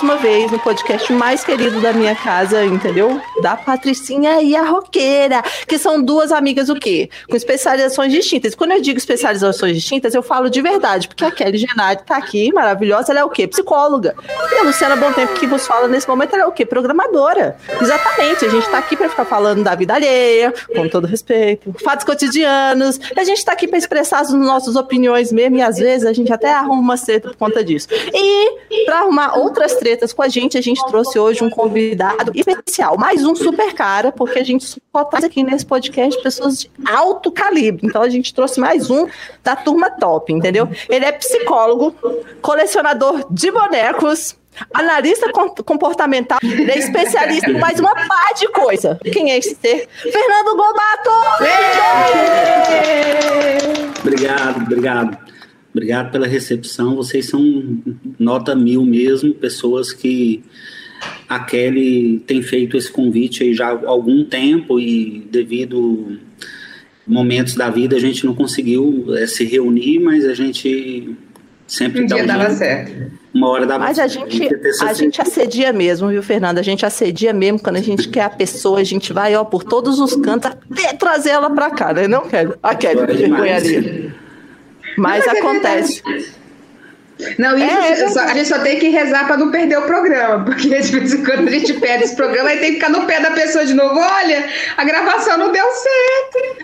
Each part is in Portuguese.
mais uma vez no podcast mais querido da minha casa, entendeu? Da Patricinha e a Roqueira, que são duas amigas o quê? Com especializações distintas. Quando eu digo especializações distintas, eu falo de verdade, porque a Kelly Genari tá aqui, maravilhosa, ela é o quê? Psicóloga. E a Luciana Bom Tempo, que vos fala nesse momento, ela é o quê? Programadora. Exatamente, a gente tá aqui para ficar falando da vida alheia, com todo respeito, fatos cotidianos, a gente tá aqui para expressar as nossas opiniões mesmo, e às vezes a gente até arruma uma treta por conta disso. E para arrumar outras com a gente, a gente trouxe hoje um convidado especial, mais um super cara, porque a gente só traz aqui nesse podcast pessoas de alto calibre. Então a gente trouxe mais um da turma top, entendeu? Ele é psicólogo, colecionador de bonecos, analista comportamental, ele é especialista em mais uma pá de coisa. Quem é esse ser? Fernando Gobato! Obrigado, obrigado. Obrigado pela recepção. Vocês são nota mil mesmo, pessoas que a Kelly tem feito esse convite aí já há algum tempo e devido momentos da vida a gente não conseguiu é, se reunir, mas a gente sempre um dia dava certo. Uma hora dava Mas a gente, a gente assedia mesmo, viu, Fernanda? A gente assedia mesmo quando a gente quer a pessoa, a gente vai ó por todos os cantos até trazer ela para cá, né? Não quero. A Kelly, vergonha ali. Mas não, acontece. Não, isso é, só, a gente só tem que rezar para não perder o programa, porque de vez em quando a gente perde esse programa, aí tem que ficar no pé da pessoa de novo. Olha, a gravação não deu certo.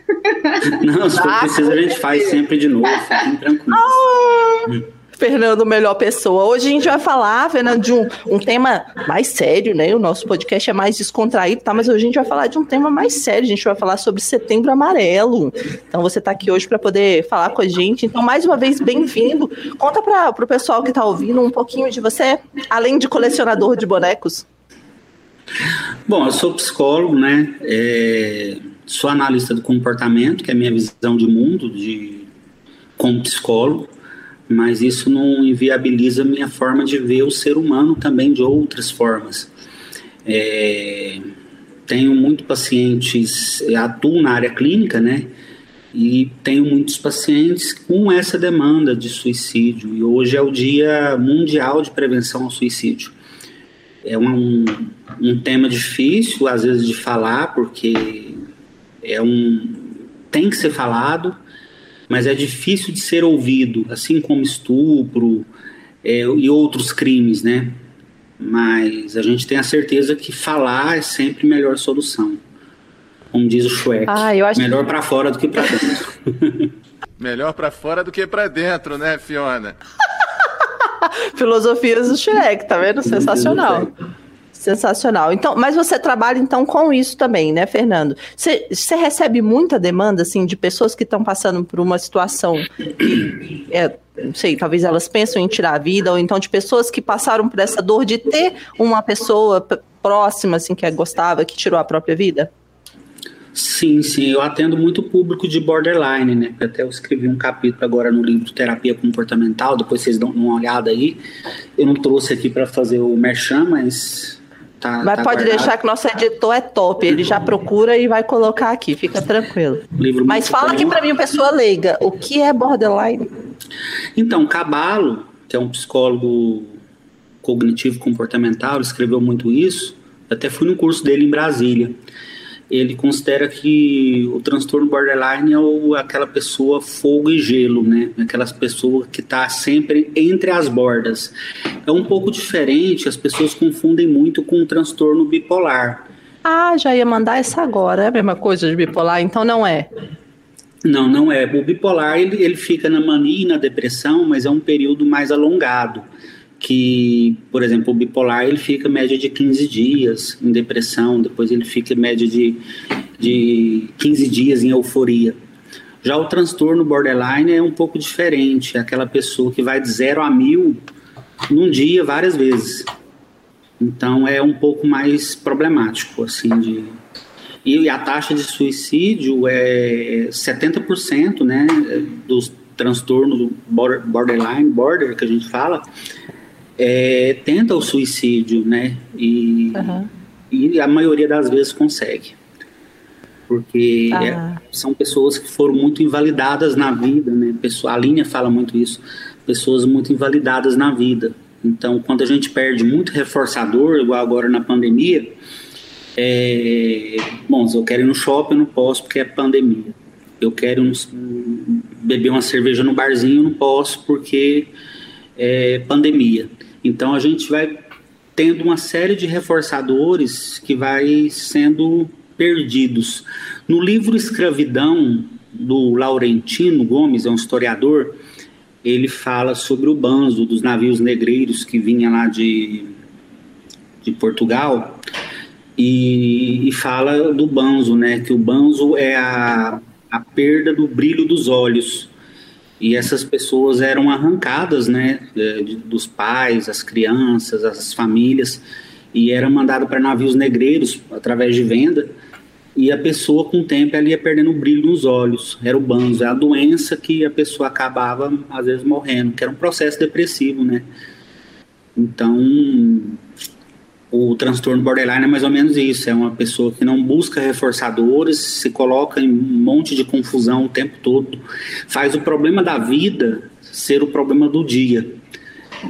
Não, se for preciso, a gente faz sempre de novo. Fiquem tranquilos. Oh. Fernando, melhor pessoa. Hoje a gente vai falar, Fernando, de um, um tema mais sério, né? O nosso podcast é mais descontraído, tá? Mas hoje a gente vai falar de um tema mais sério. A gente vai falar sobre Setembro Amarelo. Então você está aqui hoje para poder falar com a gente. Então, mais uma vez, bem-vindo. Conta para o pessoal que está ouvindo um pouquinho de você, além de colecionador de bonecos. Bom, eu sou psicólogo, né? É, sou analista do comportamento, que é a minha visão de mundo de como psicólogo mas isso não inviabiliza minha forma de ver o ser humano também de outras formas. É, tenho muito pacientes, atuo na área clínica, né? E tenho muitos pacientes com essa demanda de suicídio. E hoje é o Dia Mundial de Prevenção ao Suicídio. É um, um tema difícil, às vezes, de falar, porque é um tem que ser falado, mas é difícil de ser ouvido, assim como estupro é, e outros crimes, né? Mas a gente tem a certeza que falar é sempre a melhor solução. Como diz o Shrek. Ah, eu acho melhor para fora do que para dentro. melhor para fora do que para dentro, né, Fiona? Filosofias do Shrek, tá vendo? Sensacional. Sensacional. Então, mas você trabalha então com isso também, né, Fernando? Você, recebe muita demanda assim de pessoas que estão passando por uma situação que é, não sei, talvez elas pensam em tirar a vida, ou então de pessoas que passaram por essa dor de ter uma pessoa próxima assim que gostava, que tirou a própria vida? Sim, sim, eu atendo muito público de borderline, né? Até eu escrevi um capítulo agora no livro Terapia Comportamental, depois vocês dão uma olhada aí. Eu não trouxe aqui para fazer o merchan, mas Tá, Mas tá pode guardado. deixar que nosso editor é top. Ele já procura e vai colocar aqui, fica tranquilo. Mas fala aqui para mim, pessoa leiga, o que é borderline? Então, Cabalo, que é um psicólogo cognitivo comportamental, escreveu muito isso. até fui no curso dele em Brasília ele considera que o transtorno borderline é o, aquela pessoa fogo e gelo, né? Aquelas pessoas que está sempre entre as bordas. É um pouco diferente, as pessoas confundem muito com o transtorno bipolar. Ah, já ia mandar essa agora, é a mesma coisa de bipolar, então não é? Não, não é. O bipolar ele, ele fica na mania e na depressão, mas é um período mais alongado que, por exemplo, o bipolar ele fica média de 15 dias em depressão, depois ele fica média de, de 15 dias em euforia. Já o transtorno borderline é um pouco diferente, é aquela pessoa que vai de zero a mil num dia várias vezes. Então é um pouco mais problemático, assim, de... E a taxa de suicídio é 70%, né, dos transtornos borderline, border que a gente fala, é, tenta o suicídio, né? E, uhum. e a maioria das vezes consegue. Porque ah. é, são pessoas que foram muito invalidadas na vida, né? Pessoa, a linha fala muito isso. Pessoas muito invalidadas na vida. Então, quando a gente perde muito reforçador, igual agora na pandemia, é, bom, se eu quero ir no shopping, eu não posso porque é pandemia. Eu quero beber uma cerveja no barzinho, eu não posso porque é pandemia. Então, a gente vai tendo uma série de reforçadores que vai sendo perdidos. No livro Escravidão, do Laurentino Gomes, é um historiador, ele fala sobre o banzo dos navios negreiros que vinha lá de, de Portugal e, e fala do banzo, né? Que o banzo é a, a perda do brilho dos olhos. E essas pessoas eram arrancadas, né, dos pais, as crianças, as famílias, e era mandado para navios negreiros através de venda. E a pessoa, com o tempo, ela ia perdendo o brilho nos olhos. Era o banzo, é a doença que a pessoa acabava, às vezes, morrendo, que era um processo depressivo, né? Então, o transtorno borderline é mais ou menos isso: é uma pessoa que não busca reforçadores, se coloca em um monte de confusão o tempo todo, faz o problema da vida ser o problema do dia.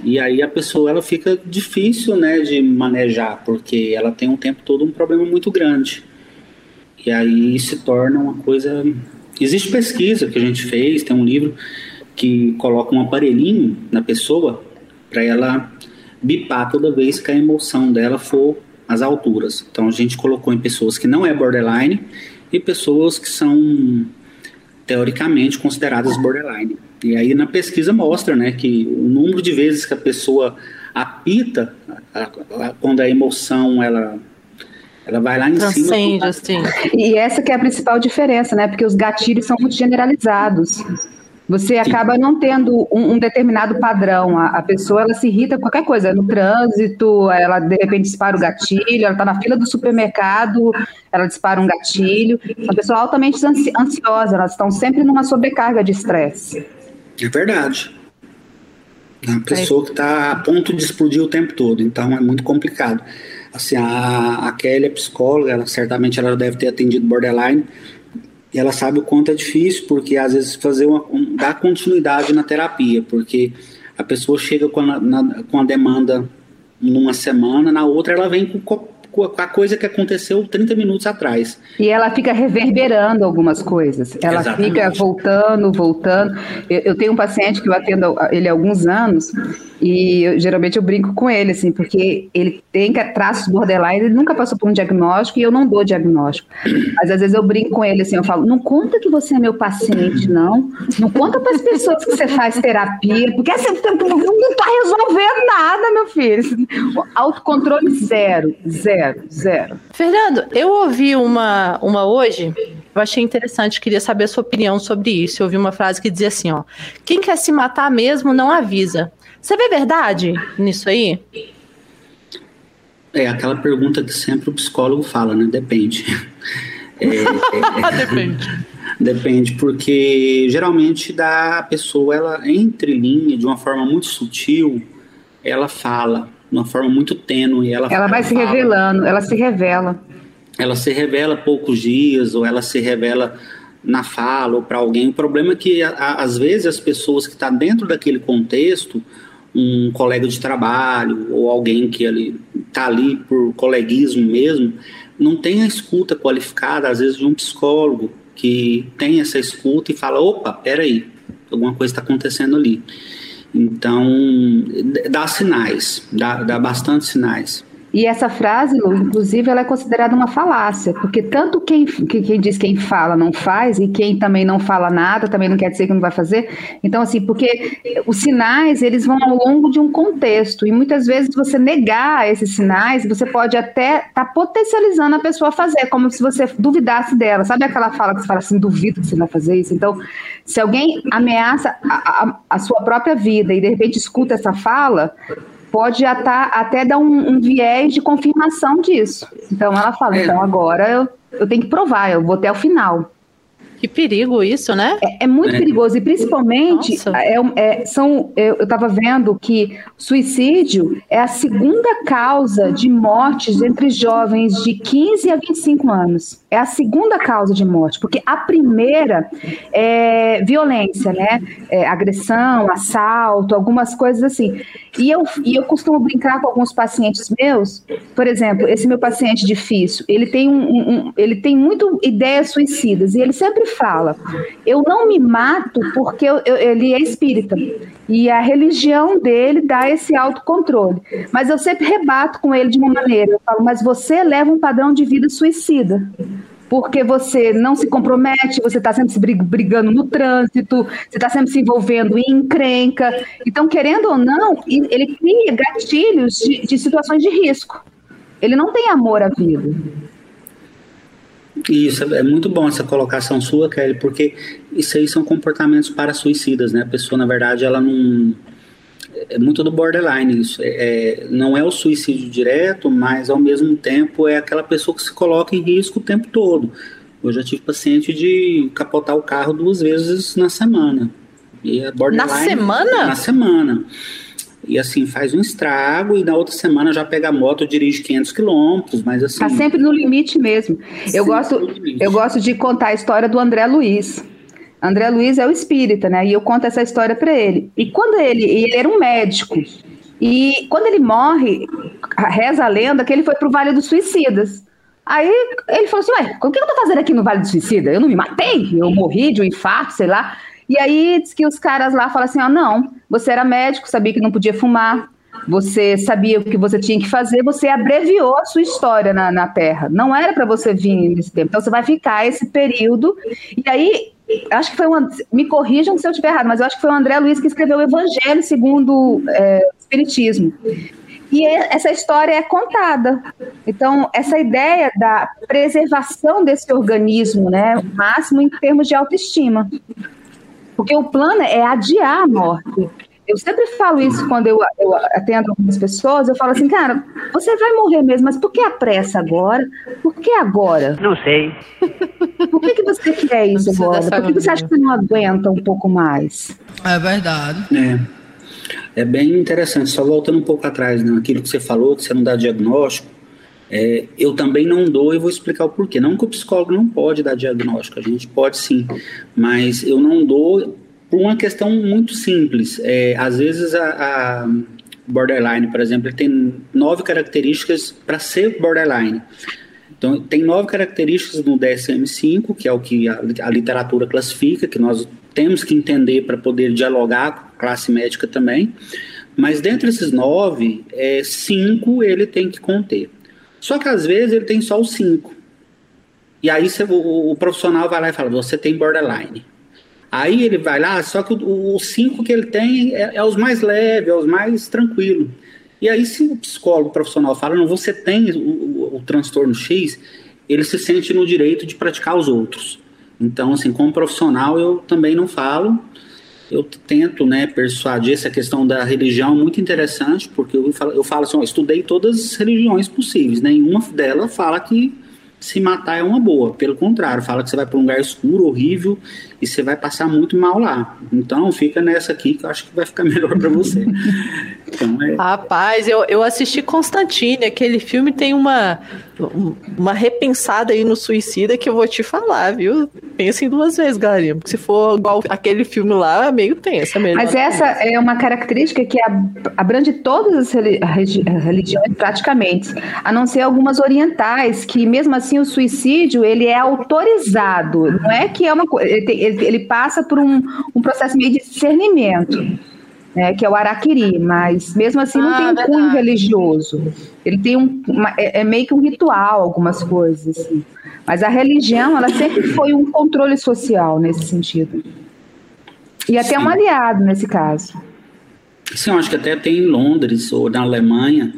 E aí a pessoa ela fica difícil, né, de manejar, porque ela tem o tempo todo um problema muito grande. E aí se torna uma coisa. Existe pesquisa que a gente fez, tem um livro que coloca um aparelhinho na pessoa para ela bipar toda vez que a emoção dela for às alturas. Então a gente colocou em pessoas que não é borderline e pessoas que são teoricamente consideradas borderline. E aí na pesquisa mostra, né, que o número de vezes que a pessoa apita a, a, quando a emoção ela ela vai lá em Transcende, cima. Assim. E essa que é a principal diferença, né? Porque os gatilhos são muito generalizados. Você acaba não tendo um, um determinado padrão. A, a, pessoa ela se irrita com qualquer coisa, no trânsito, ela de repente dispara o gatilho, ela está na fila do supermercado, ela dispara um gatilho. São pessoas altamente ansiosas, elas estão sempre numa sobrecarga de estresse. É verdade. É uma pessoa que está a ponto de explodir o tempo todo, então é muito complicado. Assim, a, a Kelly é psicóloga, ela certamente ela deve ter atendido borderline, e ela sabe o quanto é difícil, porque às vezes fazer uma, um, dar continuidade na terapia, porque a pessoa chega com a, na, com a demanda numa semana, na outra ela vem com com a coisa que aconteceu 30 minutos atrás. E ela fica reverberando algumas coisas. Ela Exatamente. fica voltando, voltando. Eu, eu, tenho um paciente que eu atendo ele há alguns anos e eu, geralmente eu brinco com ele, assim, porque ele tem traços borderline, ele nunca passou por um diagnóstico e eu não dou diagnóstico. Mas às vezes eu brinco com ele, assim, eu falo, não conta que você é meu paciente, não. Não conta para as pessoas que você faz terapia, porque você não está resolvendo nada, meu filho. Autocontrole zero, zero, zero. Fernando, eu ouvi uma, uma hoje eu achei interessante, queria saber a sua opinião sobre isso. Eu ouvi uma frase que dizia assim, ó: quem quer se matar mesmo não avisa. Você vê verdade nisso aí? É aquela pergunta que sempre o psicólogo fala, né? Depende. É, é, depende. Depende, porque geralmente da pessoa, ela entre linha de uma forma muito sutil, ela fala de uma forma muito tênue. Ela, ela vai se revelando, ela se revela. Ela se revela poucos dias, ou ela se revela na fala ou para alguém. O problema é que, a, às vezes, as pessoas que estão tá dentro daquele contexto um colega de trabalho ou alguém que está ali por coleguismo mesmo, não tem a escuta qualificada, às vezes, de um psicólogo que tem essa escuta e fala: opa, peraí, alguma coisa está acontecendo ali. Então, dá sinais, dá, dá bastante sinais. E essa frase, Lu, inclusive, ela é considerada uma falácia, porque tanto quem, quem diz quem fala não faz, e quem também não fala nada também não quer dizer que não vai fazer. Então, assim, porque os sinais, eles vão ao longo de um contexto, e muitas vezes você negar esses sinais, você pode até estar tá potencializando a pessoa a fazer, como se você duvidasse dela. Sabe aquela fala que você fala assim, duvido que você vai fazer isso? Então, se alguém ameaça a, a, a sua própria vida e de repente escuta essa fala, pode até dar um, um, viés de confirmação disso. Então ela fala, é. então agora eu, eu tenho que provar, eu vou até o final. Que perigo isso, né? É, é muito é. perigoso e principalmente é, é, são eu estava vendo que suicídio é a segunda causa de mortes entre jovens de 15 a 25 anos. É a segunda causa de morte, porque a primeira é violência, né? É agressão, assalto, algumas coisas assim. E eu, e eu costumo brincar com alguns pacientes meus, por exemplo, esse meu paciente difícil, ele tem, um, um, ele tem muito ideias suicidas e ele sempre fala: eu não me mato porque eu, eu, ele é espírita. E a religião dele dá esse autocontrole. Mas eu sempre rebato com ele de uma maneira: eu falo, mas você leva um padrão de vida suicida porque você não se compromete, você está sempre se brigando no trânsito, você está sempre se envolvendo em encrenca. Então, querendo ou não, ele cria gatilhos de, de situações de risco. Ele não tem amor à vida. Isso, é muito bom essa colocação sua, Kelly, porque isso aí são comportamentos para suicidas, né? A pessoa, na verdade, ela não é muito do borderline isso. É, é, não é o suicídio direto, mas ao mesmo tempo é aquela pessoa que se coloca em risco o tempo todo. Eu já tive paciente de capotar o carro duas vezes na semana. E é borderline, na semana? Na semana. E assim, faz um estrago e na outra semana já pega a moto, dirige 500 quilômetros, mas assim... Tá sempre no limite mesmo. Eu gosto, eu gosto de contar a história do André Luiz. André Luiz é o espírita, né? E eu conto essa história para ele. E quando ele, ele era um médico, e quando ele morre, reza a lenda que ele foi pro Vale dos Suicidas. Aí ele falou assim: Ué, o que eu tô fazendo aqui no Vale dos Suicidas? Eu não me matei, eu morri de um infarto, sei lá. E aí diz que os caras lá falam assim: Ó, oh, não, você era médico, sabia que não podia fumar, você sabia o que você tinha que fazer, você abreviou a sua história na, na Terra. Não era para você vir nesse tempo. Então você vai ficar esse período. E aí acho que foi um, me corrijam se eu estiver errado, mas eu acho que foi o André Luiz que escreveu o Evangelho segundo é, o Espiritismo. E essa história é contada. Então, essa ideia da preservação desse organismo, né, o máximo em termos de autoestima. Porque o plano é adiar a morte. Eu sempre falo isso quando eu, eu atendo algumas pessoas, eu falo assim, cara, você vai morrer mesmo, mas por que a pressa agora? Por que agora? Não sei. Por que, que você quer isso agora? Por que você acha que você não aguenta um pouco mais? É verdade. É. É bem interessante, só voltando um pouco atrás, né, aquilo que você falou, que você não dá diagnóstico, é, eu também não dou e vou explicar o porquê. Não que o psicólogo não pode dar diagnóstico, a gente pode sim, mas eu não dou por uma questão muito simples. É, às vezes a, a borderline, por exemplo, ele tem nove características para ser borderline. Então, tem nove características no DSM-5, que é o que a, a, literatura classifica, que nós temos que entender para poder dialogar com a classe médica também. Mas dentre esses nove, é, cinco ele tem que conter. Só que às vezes ele tem só os cinco. E aí o, o profissional vai lá e fala: você tem borderline. Aí ele vai lá, só que os cinco que ele tem é, é, os mais leves, é os mais tranquilos. E aí, se o psicólogo profissional fala, não, você tem o, o, o, transtorno X, ele se sente no direito de praticar os outros. Então, assim, como profissional, eu também não falo. Eu tento, né, persuadir essa questão da religião muito interessante, porque eu falo, eu falo assim, ó, estudei todas as religiões possíveis, nenhuma delas fala que se matar é uma boa. Pelo contrário, fala que você vai para um lugar escuro, horrível, e você vai passar muito mal lá. Então fica nessa aqui que eu acho que vai ficar melhor para você. então, é... Rapaz, eu, eu assisti Constantine, aquele filme tem uma, uma repensada aí no suicida que eu vou te falar, viu? Pensem duas vezes, galerinha, porque se for igual aquele filme lá, é meio tenso. É Mas essa é uma característica que abrange todas as religiões praticamente, a não ser algumas orientais, que mesmo assim o suicídio ele é autorizado, não é que é uma coisa ele, ele passa por um, um processo meio de discernimento. Né, que é o araquiri, mas mesmo assim não ah, tem um verdade. cunho religioso. Ele tem um, uma, é, é, meio que um ritual, algumas coisas. Assim. Mas a religião, ela sempre foi um controle social nesse sentido. E até Sim. um aliado nesse caso. Sim, eu acho que até tem em Londres ou na Alemanha,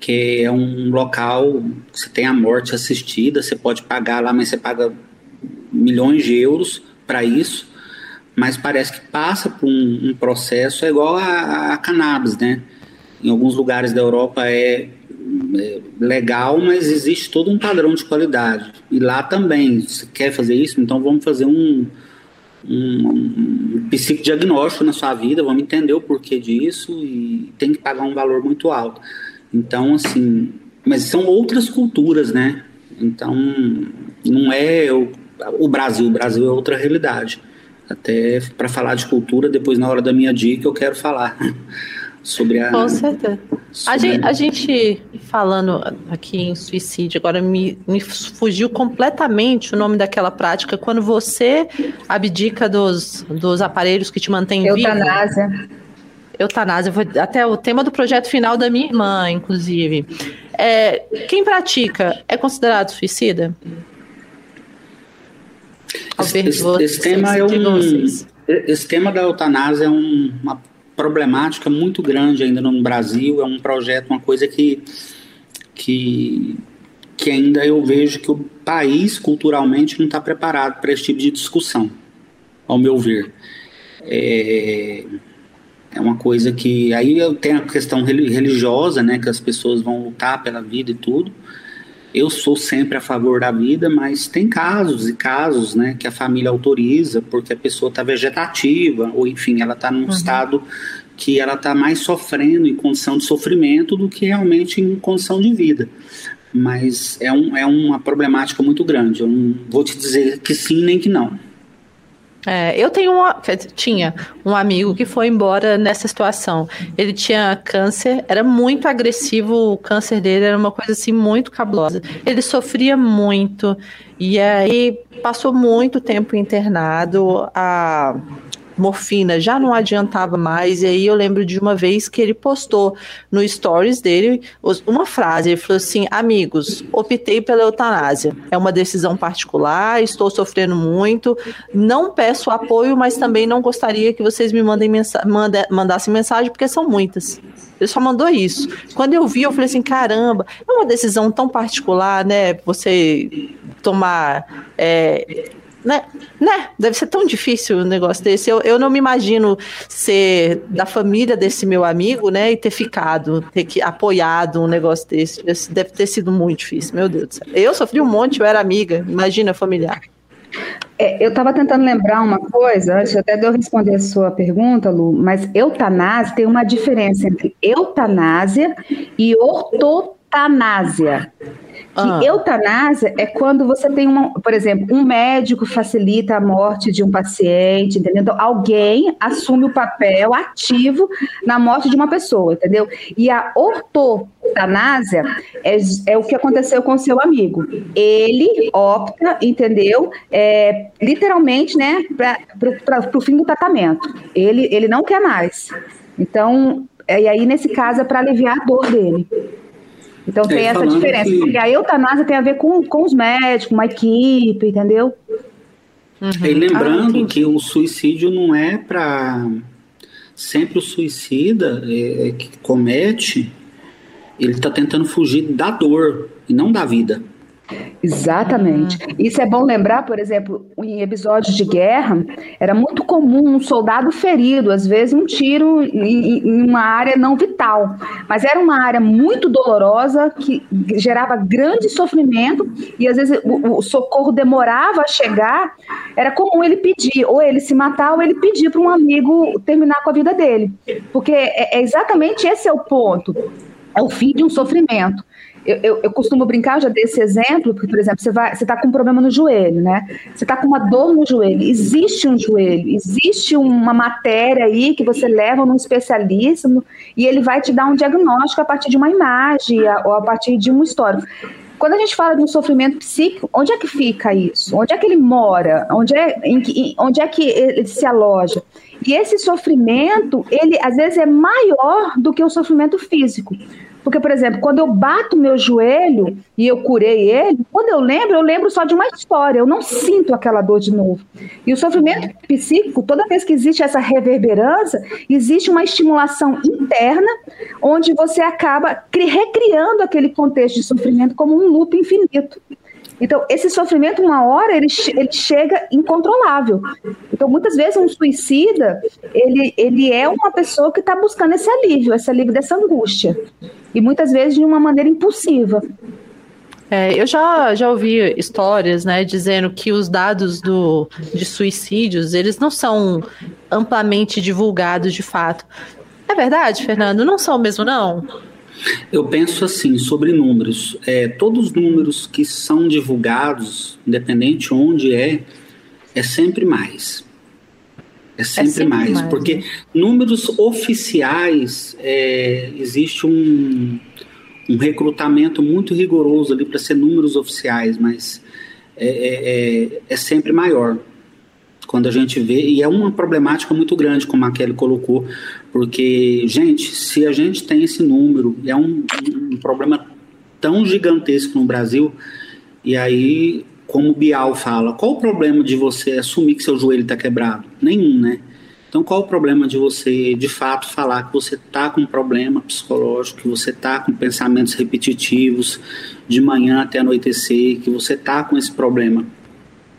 que é um local que você tem a morte assistida, você pode pagar lá, mas você paga milhões de euros para isso, mas parece que passa por um, um processo, é igual a, a, cannabis, né? Em alguns lugares da Europa é, é, legal, mas existe todo um padrão de qualidade. E lá também, se quer fazer isso, então vamos fazer um, um, um psicodiagnóstico na sua vida, vamos entender o porquê disso e tem que pagar um valor muito alto. Então, assim, mas são outras culturas, né? Então, não é o o Brasil. O Brasil é outra realidade. Até para falar de cultura, depois na hora da minha dica eu quero falar. sobre a. Com certeza. A gente, a gente, falando aqui em suicídio, agora me, me fugiu completamente o nome daquela prática quando você abdica dos, dos aparelhos que te mantêm vivo. Eutanásia. Eutanásia, até o tema do projeto final da minha irmã, inclusive. É, quem pratica é considerado suicida? Esse, esse, esse tema é um, esse tema da eutanásia é um, uma problemática muito grande ainda no Brasil. É um projeto, uma coisa que, que, que ainda eu vejo que o país culturalmente não está preparado para esse tipo de discussão, ao meu ver. É, é uma coisa que aí eu tenho a questão religiosa, né, que as pessoas vão lutar pela vida e tudo. Eu sou sempre a favor da vida, mas tem casos e casos, né, que a família autoriza porque a pessoa está vegetativa ou enfim, ela está num uhum. estado que ela está mais sofrendo em condição de sofrimento do que realmente em condição de vida. Mas é, um, é uma problemática muito grande. Eu não vou te dizer que sim nem que não. É, eu tenho uma, tinha um amigo que foi embora nessa situação. Ele tinha câncer, era muito agressivo, o câncer dele era uma coisa assim muito cabulosa. Ele sofria muito e aí passou muito tempo internado. A morfina já não adiantava mais. E aí eu lembro de uma vez que ele postou no stories dele uma frase. Ele falou assim: Amigos, optei pela eutanásia. É uma decisão particular, estou sofrendo muito. Não peço apoio, mas também não gostaria que vocês me mandem mensa manda mandassem mensagem, porque são muitas. Ele só mandou isso. Quando eu vi, eu falei assim: caramba, é uma decisão tão particular, né? Você tomar. É, né? né? Deve ser tão difícil um negócio desse. Eu, eu não me imagino ser da família desse meu amigo, né? E ter ficado, ter que apoiado um negócio desse. Deve ter sido muito difícil, meu Deus do céu. Eu sofri um monte, eu era amiga, imagina familiar. É, eu estava tentando lembrar uma coisa, antes até de eu responder a sua pergunta, Lu, mas eutanásia tem uma diferença entre eutanásia e ortotanásia. Que ah. eutanásia é quando você tem uma, por exemplo, um médico facilita a morte de um paciente, entendeu? Então, alguém assume o papel ativo na morte de uma pessoa, entendeu? E a ortotanásia é, é o que aconteceu com o seu amigo. Ele opta, entendeu? É, literalmente, né, para o fim do tratamento. Ele, ele não quer mais. Então, e aí, nesse caso, é para aliviar a dor dele. Então tem essa diferença. Que... Porque a eutanásia tem a ver com, com os médicos, uma equipe, entendeu? Uhum. E lembrando ah, que o suicídio não é para. Sempre o suicida é, é, que comete, ele está tentando fugir da dor e não da vida. Exatamente. Uhum. Isso é bom lembrar, por exemplo, em episódios de guerra, era muito comum um soldado ferido, às vezes um tiro em, uma área não vital, mas era uma área muito dolorosa que gerava grande sofrimento e às vezes o, o socorro demorava a chegar. Era comum ele pedir, ou ele se matar, ou ele pedir para um amigo terminar com a vida dele, porque é, é exatamente esse é o ponto. É o fim de um sofrimento. Eu, eu, eu, costumo brincar, já desse exemplo, porque, por exemplo, você está com um problema no joelho, né? Você está com uma dor no joelho. Existe um joelho, existe uma matéria aí que você leva num especialista e ele vai te dar um diagnóstico a partir de uma imagem ou a partir de um histórico. Quando a gente fala de um sofrimento psíquico, onde é que fica isso? Onde é que ele mora? Onde é, em, onde é que ele se aloja? E esse sofrimento, ele às vezes é maior do que o sofrimento físico. Porque, por exemplo, quando eu bato meu joelho e eu curei ele, quando eu lembro, eu lembro só de uma história, eu não sinto aquela dor de novo. E o sofrimento psíquico, toda vez que existe essa reverberância, existe uma estimulação interna, onde você acaba recriando aquele contexto de sofrimento como um loop infinito. Então, esse sofrimento, uma hora, ele, ele chega incontrolável. Então, muitas vezes, um suicida, ele, ele é uma pessoa que está buscando esse alívio, esse alívio dessa angústia. E muitas vezes de uma maneira impulsiva. É, eu já, já ouvi histórias, né, dizendo que os dados do, de suicídios, eles não são amplamente divulgados de fato. É verdade, Fernando? Não são mesmo, não? Eu penso assim sobre números. É, todos os números que são divulgados, independente onde é, é sempre mais. É sempre, é sempre mais, mais, porque né? números oficiais é, existe um, um recrutamento muito rigoroso ali para ser números oficiais, mas é, é, é, é, sempre maior quando a gente vê, e é uma problemática muito grande, como a Kelly colocou, porque, gente, se a gente tem esse número, é um, um problema tão gigantesco no Brasil, e aí, como o Bial fala, qual o problema de você assumir que seu joelho está quebrado? Nenhum, né? Então, qual o problema de você, de fato, falar que você está com um problema psicológico, que você está com pensamentos repetitivos de manhã até anoitecer, que você está com esse problema?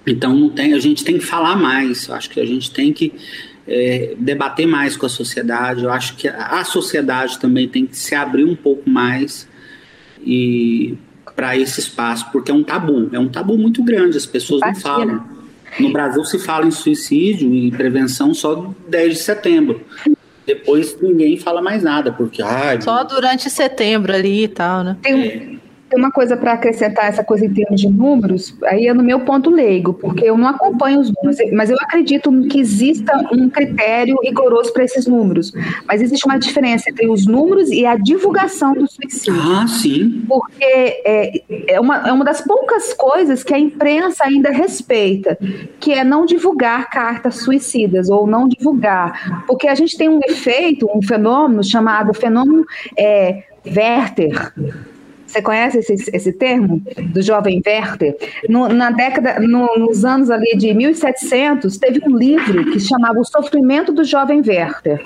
Então, não tem, a gente tem que falar mais. Eu acho que a gente tem que é, debater mais com a sociedade. Eu acho que a sociedade também tem que se abrir um pouco mais e para esse espaço, porque é um tabu, é um tabu muito grande, as pessoas não falam. No Brasil se fala em suicídio e prevenção só 10 de setembro. Depois ninguém fala mais nada, porque. Ai, só durante setembro ali e tal, né? Tem, é tem uma coisa para acrescentar essa coisa em termos de números, aí é no meu ponto leigo, porque eu não acompanho os números, mas eu acredito que exista um critério rigoroso para esses números. Mas existe uma diferença entre os números e a divulgação do suicídio. Ah, sim. Porque é, é, uma, é uma das poucas coisas que a imprensa ainda respeita, que é não divulgar cartas suicidas ou não divulgar. Porque a gente tem um efeito, um fenômeno chamado fenômeno é, Werther você conhece esse, esse termo do jovem Werther? No, na década, no, nos anos ali de 1700, teve um livro que chamava O Sofrimento do Jovem Werther.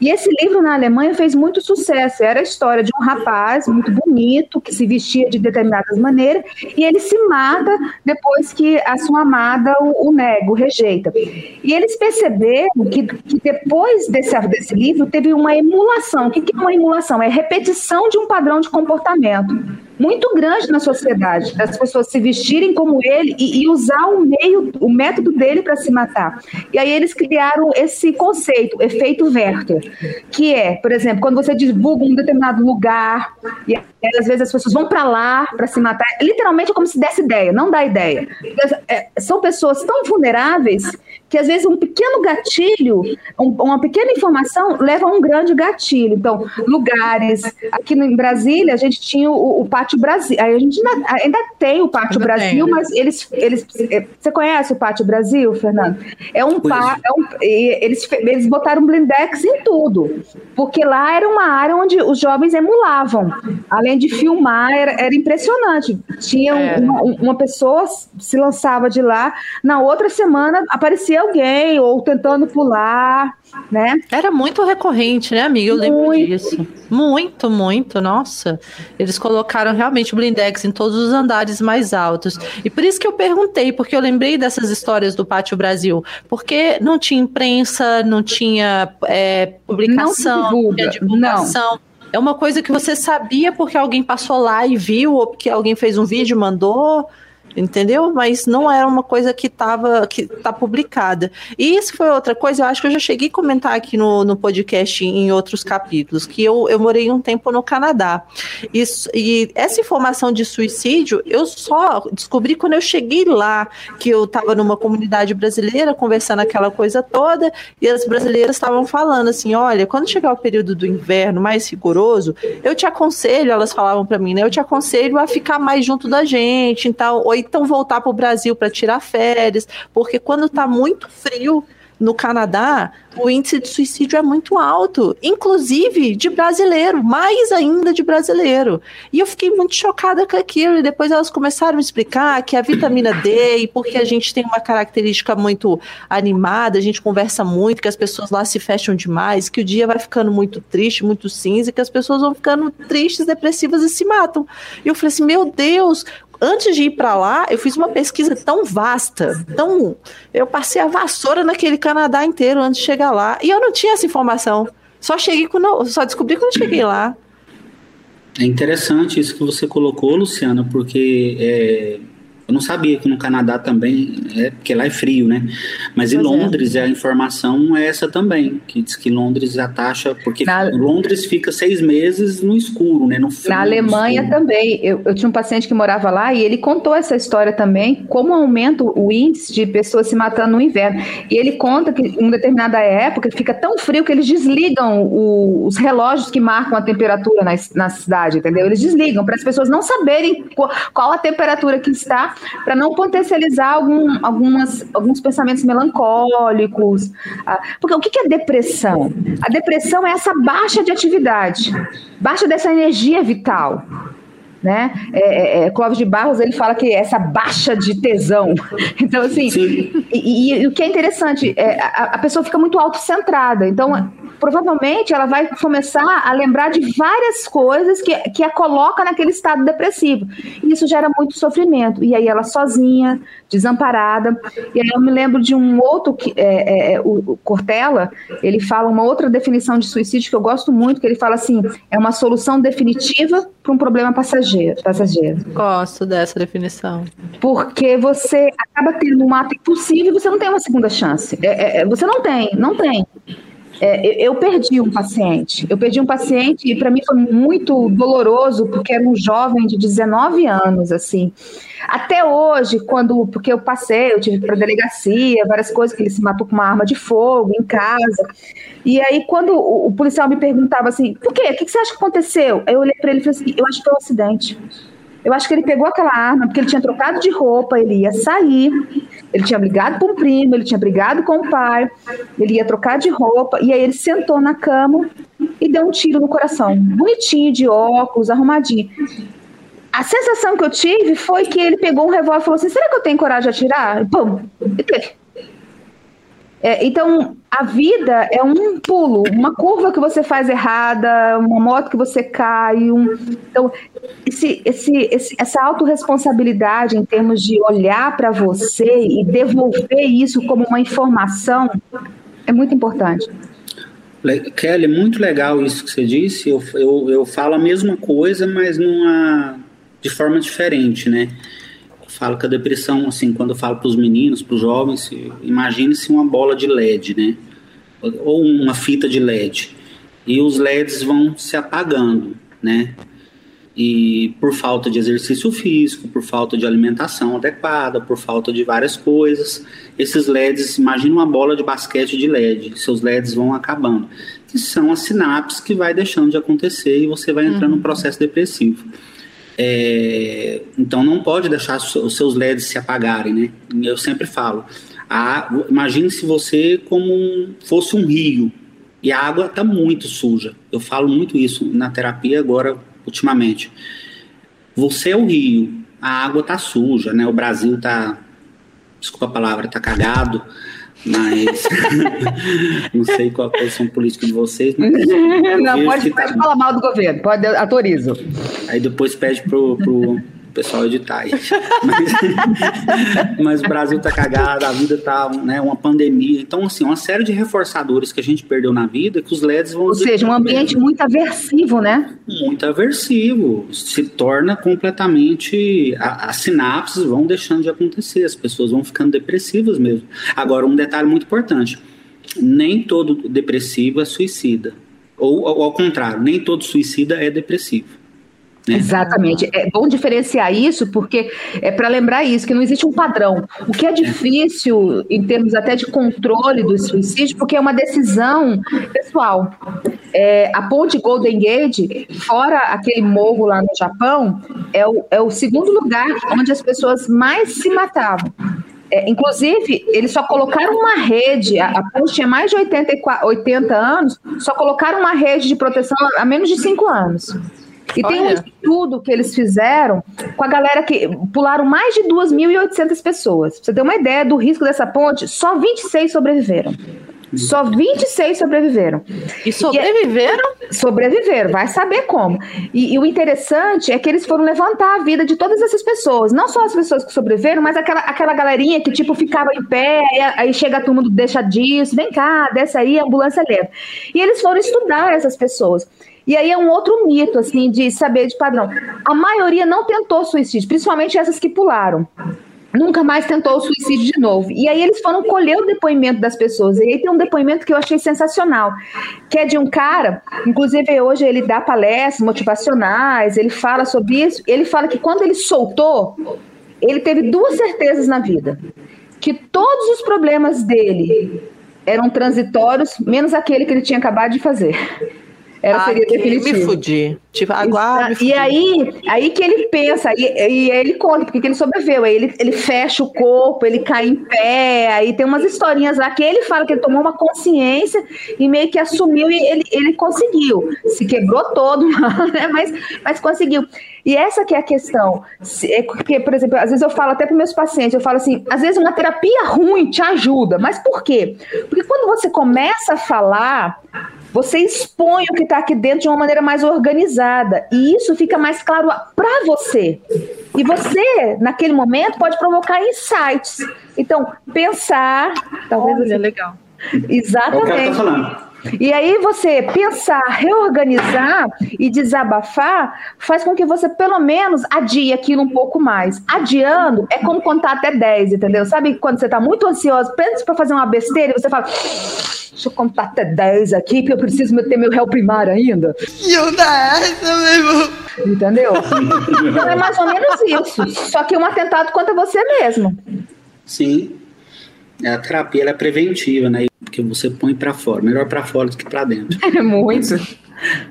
E esse livro na Alemanha fez muito sucesso. Era a história de um rapaz muito bonito que se vestia de determinadas maneiras e ele se mata depois que a sua amada o, o nega, o rejeita. E eles perceberam que, que depois desse, desse livro teve uma emulação. O que é uma emulação? É repetição de um padrão de comportamento muito grande na sociedade, das pessoas se vestirem como ele e, e usar o meio, o método dele para se matar. E aí eles criaram esse conceito, efeito Werther, que é, por exemplo, quando você divulga um determinado lugar e às vezes as pessoas vão para lá para se matar, literalmente é como se desse ideia, não dá ideia. É, são pessoas tão vulneráveis que às vezes um pequeno gatilho, um, uma pequena informação leva a um grande gatilho. Então, lugares, aqui no, em Brasília a gente tinha o, o Pátio Brasil, a gente ainda, ainda tem o Pátio ainda Brasil, tem. mas eles, eles, é, você conhece o Pátio Brasil, Fernando? É um, pá, é um eles, eles botaram blindex em tudo, porque lá era uma área onde os jovens emulavam, além de filmar, era, era impressionante. Tinha é. uma, uma pessoa se lançava de lá, na outra semana aparecia alguém ou tentando pular, né? Era muito recorrente, né, amiga? Eu lembro muito. disso. Muito, muito, nossa. Eles colocaram realmente o blindex em todos os andares mais altos. E por isso que eu perguntei, porque eu lembrei dessas histórias do Pátio Brasil. Porque não tinha imprensa, não tinha é, publicação, não, não tinha divulgação. Não. É uma coisa que você sabia porque alguém passou lá e viu, ou porque alguém fez um vídeo mandou entendeu? Mas não era uma coisa que estava que tá publicada. E isso foi outra coisa, eu acho que eu já cheguei a comentar aqui no, no podcast em outros capítulos, que eu, eu morei um tempo no Canadá. Isso, e essa informação de suicídio, eu só descobri quando eu cheguei lá, que eu estava numa comunidade brasileira, conversando aquela coisa toda, e as brasileiras estavam falando assim, olha, quando chegar o período do inverno mais rigoroso, eu te aconselho, elas falavam para mim, né, eu te aconselho a ficar mais junto da gente, então, ou então voltar para o Brasil para tirar férias, porque quando está muito frio no Canadá, o índice de suicídio é muito alto, inclusive de brasileiro, mais ainda de brasileiro. E eu fiquei muito chocada com aquilo. E depois elas começaram a explicar que a vitamina D, e porque a gente tem uma característica muito animada, a gente conversa muito, que as pessoas lá se fecham demais, que o dia vai ficando muito triste, muito cinza, que as pessoas vão ficando tristes, depressivas e se matam. E eu falei assim: meu Deus, antes de ir para lá, eu fiz uma pesquisa tão vasta, tão. Eu passei a vassoura naquele Canadá inteiro antes de chegar lá. E eu não tinha essa informação. Só cheguei quando. Só descobri quando cheguei lá. É interessante isso que você colocou, Luciana, porque é, Eu não sabia que no Canadá também, é, porque lá é frio, né? Mas em pois é. Londres é. a informação é essa também, que diz que Londres a taxa, porque na... Londres fica seis meses no escuro, né? No frio, na Alemanha também. Eu, eu tinha um paciente que morava lá e ele contou essa história também, como aumenta o índice de pessoas se matando no inverno. E ele conta que em uma determinada época fica tão frio que eles desligam o, os relógios que marcam a temperatura na, na cidade, entendeu? Eles desligam para as pessoas não saberem qual, qual a temperatura que está para não potencializar algum, algumas, alguns pensamentos melancólicos. Ah, porque o que é depressão? A depressão é essa baixa de atividade, baixa dessa energia vital. Né? É, é, é Clóvis de Barros ele fala que é essa baixa de tesão. Então, assim, e, e, e, o que é interessante, é, a, a pessoa fica muito autocentrada. Então, provavelmente ela vai começar a lembrar de várias coisas que, que a coloca naquele estado depressivo. E isso gera muito sofrimento. E aí ela sozinha, desamparada. E aí eu me lembro de um outro, que, é, é, é o Cortella, ele fala uma outra definição de suicídio que eu gosto muito, que ele fala assim, é uma solução definitiva para um problema passageiro, passageiro. Gosto dessa definição. Porque você acaba tendo um ato impossível e você não tem uma segunda chance. É, é, é você não tem, não tem. É, eu perdi um paciente. Eu perdi um paciente e para mim foi muito doloroso porque era um jovem de 19 anos, assim. Até hoje, quando porque eu passei, eu tive para delegacia, várias coisas que ele se matou com uma arma de fogo em casa. E aí quando o, o policial me perguntava assim, por quê? O que, você acha que aconteceu? Eu olhei para ele e falei assim, eu acho que foi um acidente. Eu acho que ele pegou aquela arma porque ele tinha trocado de roupa, ele ia sair, ele tinha brigado com o primo, ele tinha brigado com o pai, ele ia trocar de roupa, e aí ele sentou na cama e deu um tiro no coração. Bonitinho, de óculos, arrumadinho. A sensação que eu tive foi que ele pegou um revólver e falou assim: será que eu tenho coragem de atirar? E pum! É, então, a vida é um pulo, uma curva que você faz errada, uma moto que você cai. Um... Então, esse, esse, esse, essa autorresponsabilidade em termos de olhar para você e devolver isso como uma informação é muito importante. Kelly, muito legal isso que você disse. Eu, eu, eu falo a mesma coisa, mas numa, de forma diferente, né? Falo que a depressão, assim, quando eu falo para os meninos, para os jovens, imagine-se uma bola de LED, né? Ou uma fita de LED. E os LEDs vão se apagando, né? E por falta de exercício físico, por falta de alimentação adequada, por falta de várias coisas, esses LEDs, imagine uma bola de basquete de LED, seus LEDs vão acabando. Que são as sinapses que vai deixando de acontecer e você vai entrando uhum. no processo depressivo. É, então não pode deixar os seus LEDs se apagarem, né? Eu sempre falo, a, imagine se você como um, fosse um rio e a água está muito suja. Eu falo muito isso na terapia agora ultimamente. Você é o rio, a água está suja, né? O Brasil está, desculpa a palavra, está cagado. Mas não sei qual a posição política de vocês. Mas não, pode, pode tá... falar mal do governo, pode, autorizo. Aí depois pede pro, pro pessoal editar aí. Mas, mas, o Brasil tá cagado, a vida tá né, uma pandemia. Então, assim, uma série de reforçadores que a gente perdeu na vida que os LEDs vão. Ou seja, um ambiente muito aversivo, né? Muito aversivo. Se torna completamente. As sinapses vão deixando de acontecer, as pessoas vão ficando depressivas mesmo. Agora, um detalhe muito importante: nem todo depressivo é suicida. Ou, ou ao contrário, nem todo suicida é depressivo. Exatamente. É bom diferenciar isso, porque é para lembrar isso, que não existe um padrão. O que é difícil em termos até de controle do suicídio, porque é uma decisão pessoal. É, a ponte Golden Gate, fora aquele morro lá no Japão, é o, é o segundo lugar onde as pessoas mais se matavam. É, inclusive, eles só colocaram uma rede, a, a ponte tinha mais de 80, 80 anos, só colocaram uma rede de proteção há menos de 5 anos. E Olha. tem um estudo que eles fizeram com a galera que pularam mais de 2.800 pessoas. Pra você ter uma ideia do risco dessa ponte, só 26 sobreviveram. Só 26 sobreviveram. E sobreviveram? E, sobreviveram, vai saber como. E, e, o interessante é que eles foram levantar a vida de todas essas pessoas. Não só as pessoas que sobreviveram, mas aquela, aquela galerinha que, tipo, ficava em pé, aí, aí chega a turma do deixa disso, vem cá, desce aí, a ambulância leva. E eles foram estudar essas pessoas. E aí é um outro mito, assim, de saber de padrão. A maioria não tentou suicídio, principalmente essas que pularam nunca mais tentou o suicídio de novo. E aí eles foram colher o depoimento das pessoas. E aí tem um depoimento que eu achei sensacional, que é de um cara, inclusive hoje ele dá palestras motivacionais, ele fala sobre isso, ele fala que quando ele soltou, ele teve duas certezas na vida, que todos os problemas dele eram transitórios, menos aquele que ele tinha acabado de fazer. Era, seria Aqui, definitivo. Me fudi. Tipo, agora. E aí, aí que ele pensa, e, e aí ele conta porque que ele sobreviveu. Aí ele, ele fecha o corpo, ele cai em pé, aí tem umas historinhas lá que ele fala que ele tomou uma consciência e meio que assumiu e ele, ele conseguiu. Se quebrou todo, né? mas, mas conseguiu. E essa que é a questão. É porque, por exemplo, às vezes eu falo até para meus pacientes, eu falo assim, às vezes uma terapia ruim te ajuda, mas por quê? Porque quando você começa a falar, você expõe o que está aqui dentro de uma maneira mais organizada. E isso fica mais claro para você. E você, naquele momento, pode provocar insights. Então, pensar. Talvez Olha, você- legal. É o que ela Exatamente. tá falando. E aí você pensar, reorganizar e desabafar faz com que você pelo menos adie aquilo um pouco mais. Adiando é como contar até 10, entendeu? Sabe quando você tá muito ansioso, pensa para fazer uma besteira e você fala, deixa eu contar até 10 aqui que eu preciso ter meu réu primário ainda. Entendeu? Então é mais ou menos isso. Só que um atentado contra você mesmo. Sim. A terapia é preventiva, né? Porque você põe pra fora. Melhor pra fora do que pra dentro. É muito.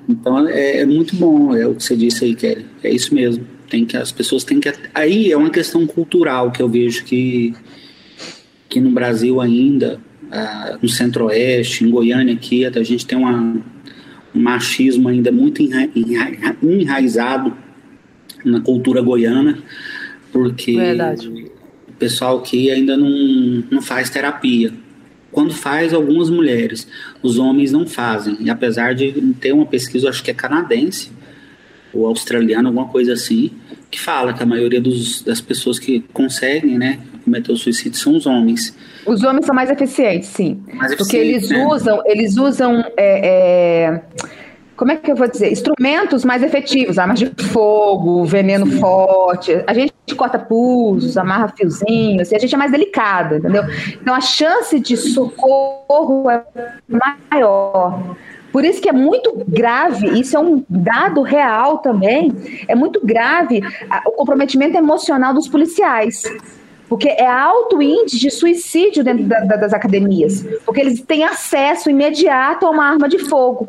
Então é, é muito bom, é o que você disse aí, Kelly. É isso mesmo. Tem que, as pessoas têm que. Aí é uma questão cultural que eu vejo que, que no Brasil ainda, ah, no Centro-Oeste, em Goiânia aqui, a gente tem uma, um machismo ainda muito enra, enra, enraizado na cultura goiana, porque Verdade. Pessoal aqui ainda não, não faz terapia. Quando faz, algumas mulheres. Os homens não fazem. E apesar de ter uma pesquisa, eu acho que é canadense, ou australiana, alguma coisa assim, que fala que a maioria dos, das pessoas que conseguem né, cometer o suicídio são os homens. Os homens são mais eficientes, sim. Mais Porque eficientes, eles né? usam, eles usam, é, é, como é que eu vou dizer? Instrumentos mais efetivos, armas de fogo, veneno forte. A gente corta pulsos, amarra fiozinhos, e a gente é mais delicado, entendeu? Então a chance de socorro é maior. Por isso que é muito grave, isso é um dado real também, é muito grave o comprometimento emocional dos policiais. Porque é alto índice de suicídio dentro da- da- das academias. Porque eles têm acesso imediato a uma arma de fogo.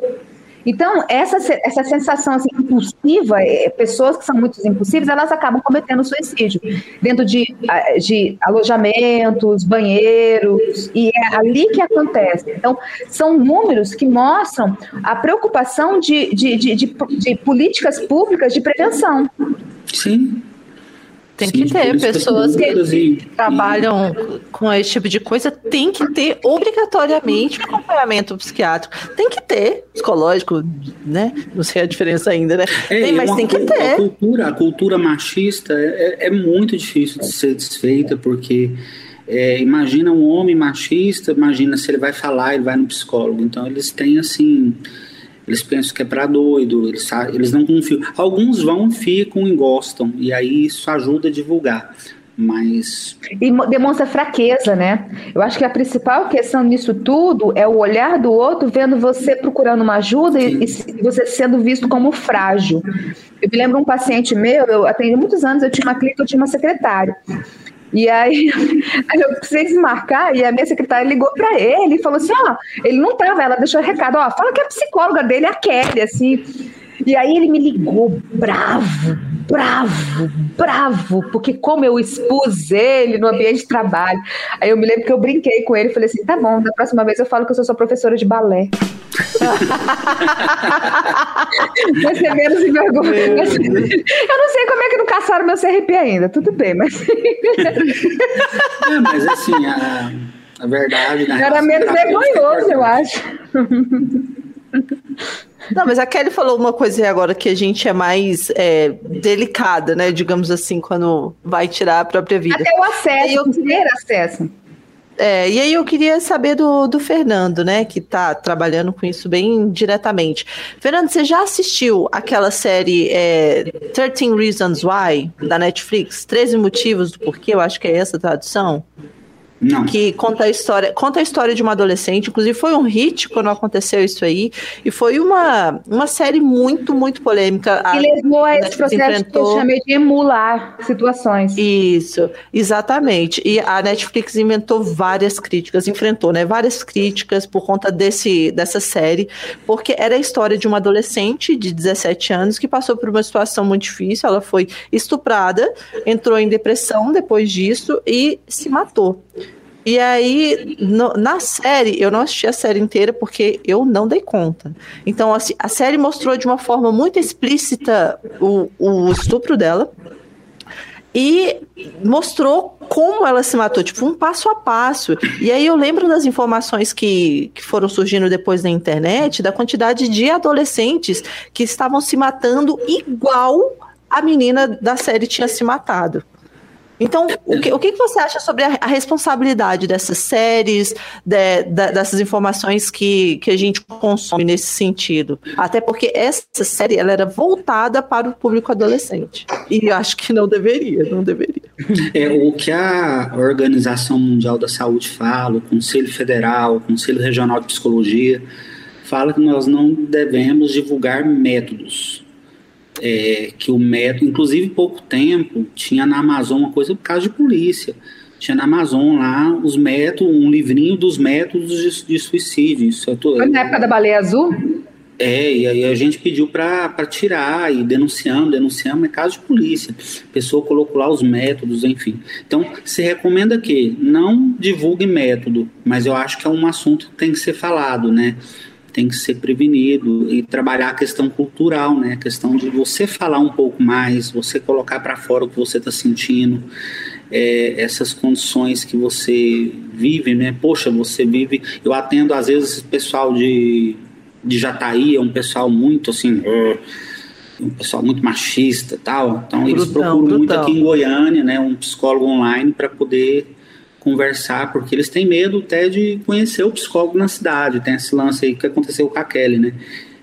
Então, essa, essa sensação assim, impulsiva, é, pessoas que são muito impulsivas, elas acabam cometendo suicídio dentro de, de alojamentos, banheiros, e é ali que acontece. Então, são números que mostram a preocupação de, de, de, de, de políticas públicas de prevenção. Sim. Tem Sim, que ter pessoas que públicas e- trabalham com esse tipo de coisa, tem que ter obrigatoriamente acompanhamento psiquiátrico. Tem que ter, psicológico, né? Não sei a diferença ainda, né? É, tem, e mas uma tem que cu- A ter. cultura, a cultura machista é, é muito difícil de ser desfeita, porque é, imagina um homem machista, imagina se ele vai falar, ele vai no psicólogo. Então eles têm assim. Eles pensam que é pra doido, eles, eles não confiam. Alguns vão, ficam e gostam, e aí isso ajuda a divulgar. Mas E mo- demonstra fraqueza, né? Eu acho que a principal questão nisso tudo é o olhar do outro vendo você procurando uma ajuda e, e você sendo visto como frágil. Eu me lembro um paciente meu, eu atendi muitos anos, eu tinha uma clínica, eu tinha uma secretária. E aí, aí eu precisei desmarcar e a minha secretária ligou para ele e falou assim: ó, ele não tava, ela deixou recado, ó, fala que a psicóloga dele é a Kelly, assim. E aí ele me ligou bravo, bravo, bravo, porque como eu expus ele no ambiente de trabalho. Aí eu me lembro que eu brinquei com ele e falei assim: tá bom, da próxima vez eu falo que eu sou sua professora de balé. Vai ser menos envergonha. Eu não sei como é que não caçaram meu CRP ainda, tudo bem, mas É, mas assim, a, a verdade. Né, era menos vergonhoso, eu acho. Não, mas a Kelly falou uma coisa aí agora que a gente é mais é, delicada, né? Digamos assim, quando vai tirar a própria vida. Até o acesso, Eu- ter acesso. É, e aí eu queria saber do, do Fernando, né, que está trabalhando com isso bem diretamente. Fernando, você já assistiu aquela série é, 13 Reasons Why, da Netflix? 13 motivos do porquê, eu acho que é essa a tradução? Não. Que conta a história, conta a história de uma adolescente, inclusive foi um hit quando aconteceu isso aí, e foi uma, uma série muito, muito polêmica. E levou a esse processo enfrentou... que eu chamei de emular situações. Isso, exatamente. E a Netflix inventou várias críticas, enfrentou, né, várias críticas por conta desse, dessa série, porque era a história de uma adolescente de 17 anos que passou por uma situação muito difícil, ela foi estuprada, entrou em depressão depois disso e se matou. E aí, no, na série, eu não assisti a série inteira porque eu não dei conta. Então, assim, a série mostrou de uma forma muito explícita o, o estupro dela e mostrou como ela se matou, tipo, um passo a passo. E aí eu lembro das informações que, que foram surgindo depois na internet, da quantidade de adolescentes que estavam se matando igual a menina da série tinha se matado. Então, o que, o que você acha sobre a, a responsabilidade dessas séries, de, de, dessas informações que, que a gente consome nesse sentido? Até porque essa série ela era voltada para o público adolescente. E acho que não deveria, não deveria. É, o que a Organização Mundial da Saúde fala, o Conselho Federal, o Conselho Regional de Psicologia, fala que nós não devemos divulgar métodos é, que o método, inclusive pouco tempo, tinha na Amazon uma coisa por causa de polícia. Tinha na Amazon lá os métodos, um livrinho dos métodos de, de suicídio. Isso tô, Foi na época da baleia azul? É, e aí a gente pediu para tirar e denunciamos, denunciamos, é caso de polícia. A pessoa colocou lá os métodos, enfim. Então, se recomenda que não divulgue método, mas eu acho que é um assunto que tem que ser falado, né? Tem que ser prevenido e trabalhar a questão cultural, né? A questão de você falar um pouco mais, você colocar para fora o que você está sentindo, é, essas condições que você vive, né? Poxa, você vive. Eu atendo às vezes pessoal de, de Jataí, é um pessoal muito assim. Um pessoal muito machista tal. Então, brutão, eles procuram brutão. muito aqui em Goiânia, né? Um psicólogo online para poder conversar, porque eles têm medo até de conhecer o psicólogo na cidade. Tem esse lance aí que aconteceu com a Kelly, né?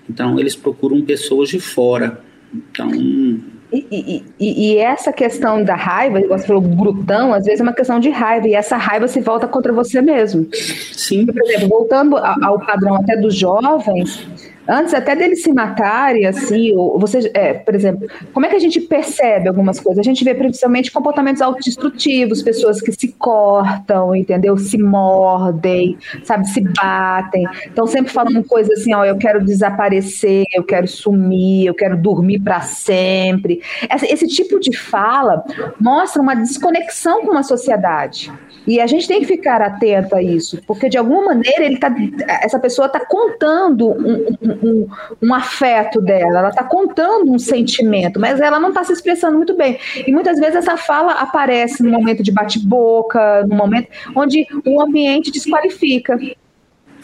Então, eles procuram pessoas de fora. Então. E, e, e, essa questão da raiva, você falou brutão, às vezes é uma questão de raiva, e essa raiva se volta contra você mesmo. Sim. Por exemplo, voltando ao padrão até dos jovens, Antes até deles se matarem, assim, ou você, é, por exemplo, como é que a gente percebe algumas coisas? A gente vê principalmente comportamentos autodestrutivos, pessoas que se cortam, entendeu? Se mordem, sabe, se batem. Então sempre falando coisas assim, ó, eu quero desaparecer, eu quero sumir, eu quero dormir para sempre. Esse, esse tipo de fala mostra uma desconexão com uma sociedade. E a gente tem que ficar atento a isso, porque de alguma maneira ele tá, essa pessoa está contando um, um, um, afeto dela, ela está contando um sentimento, mas ela não está se expressando muito bem. E muitas vezes essa fala aparece no momento de bate-boca, no momento onde o ambiente desqualifica.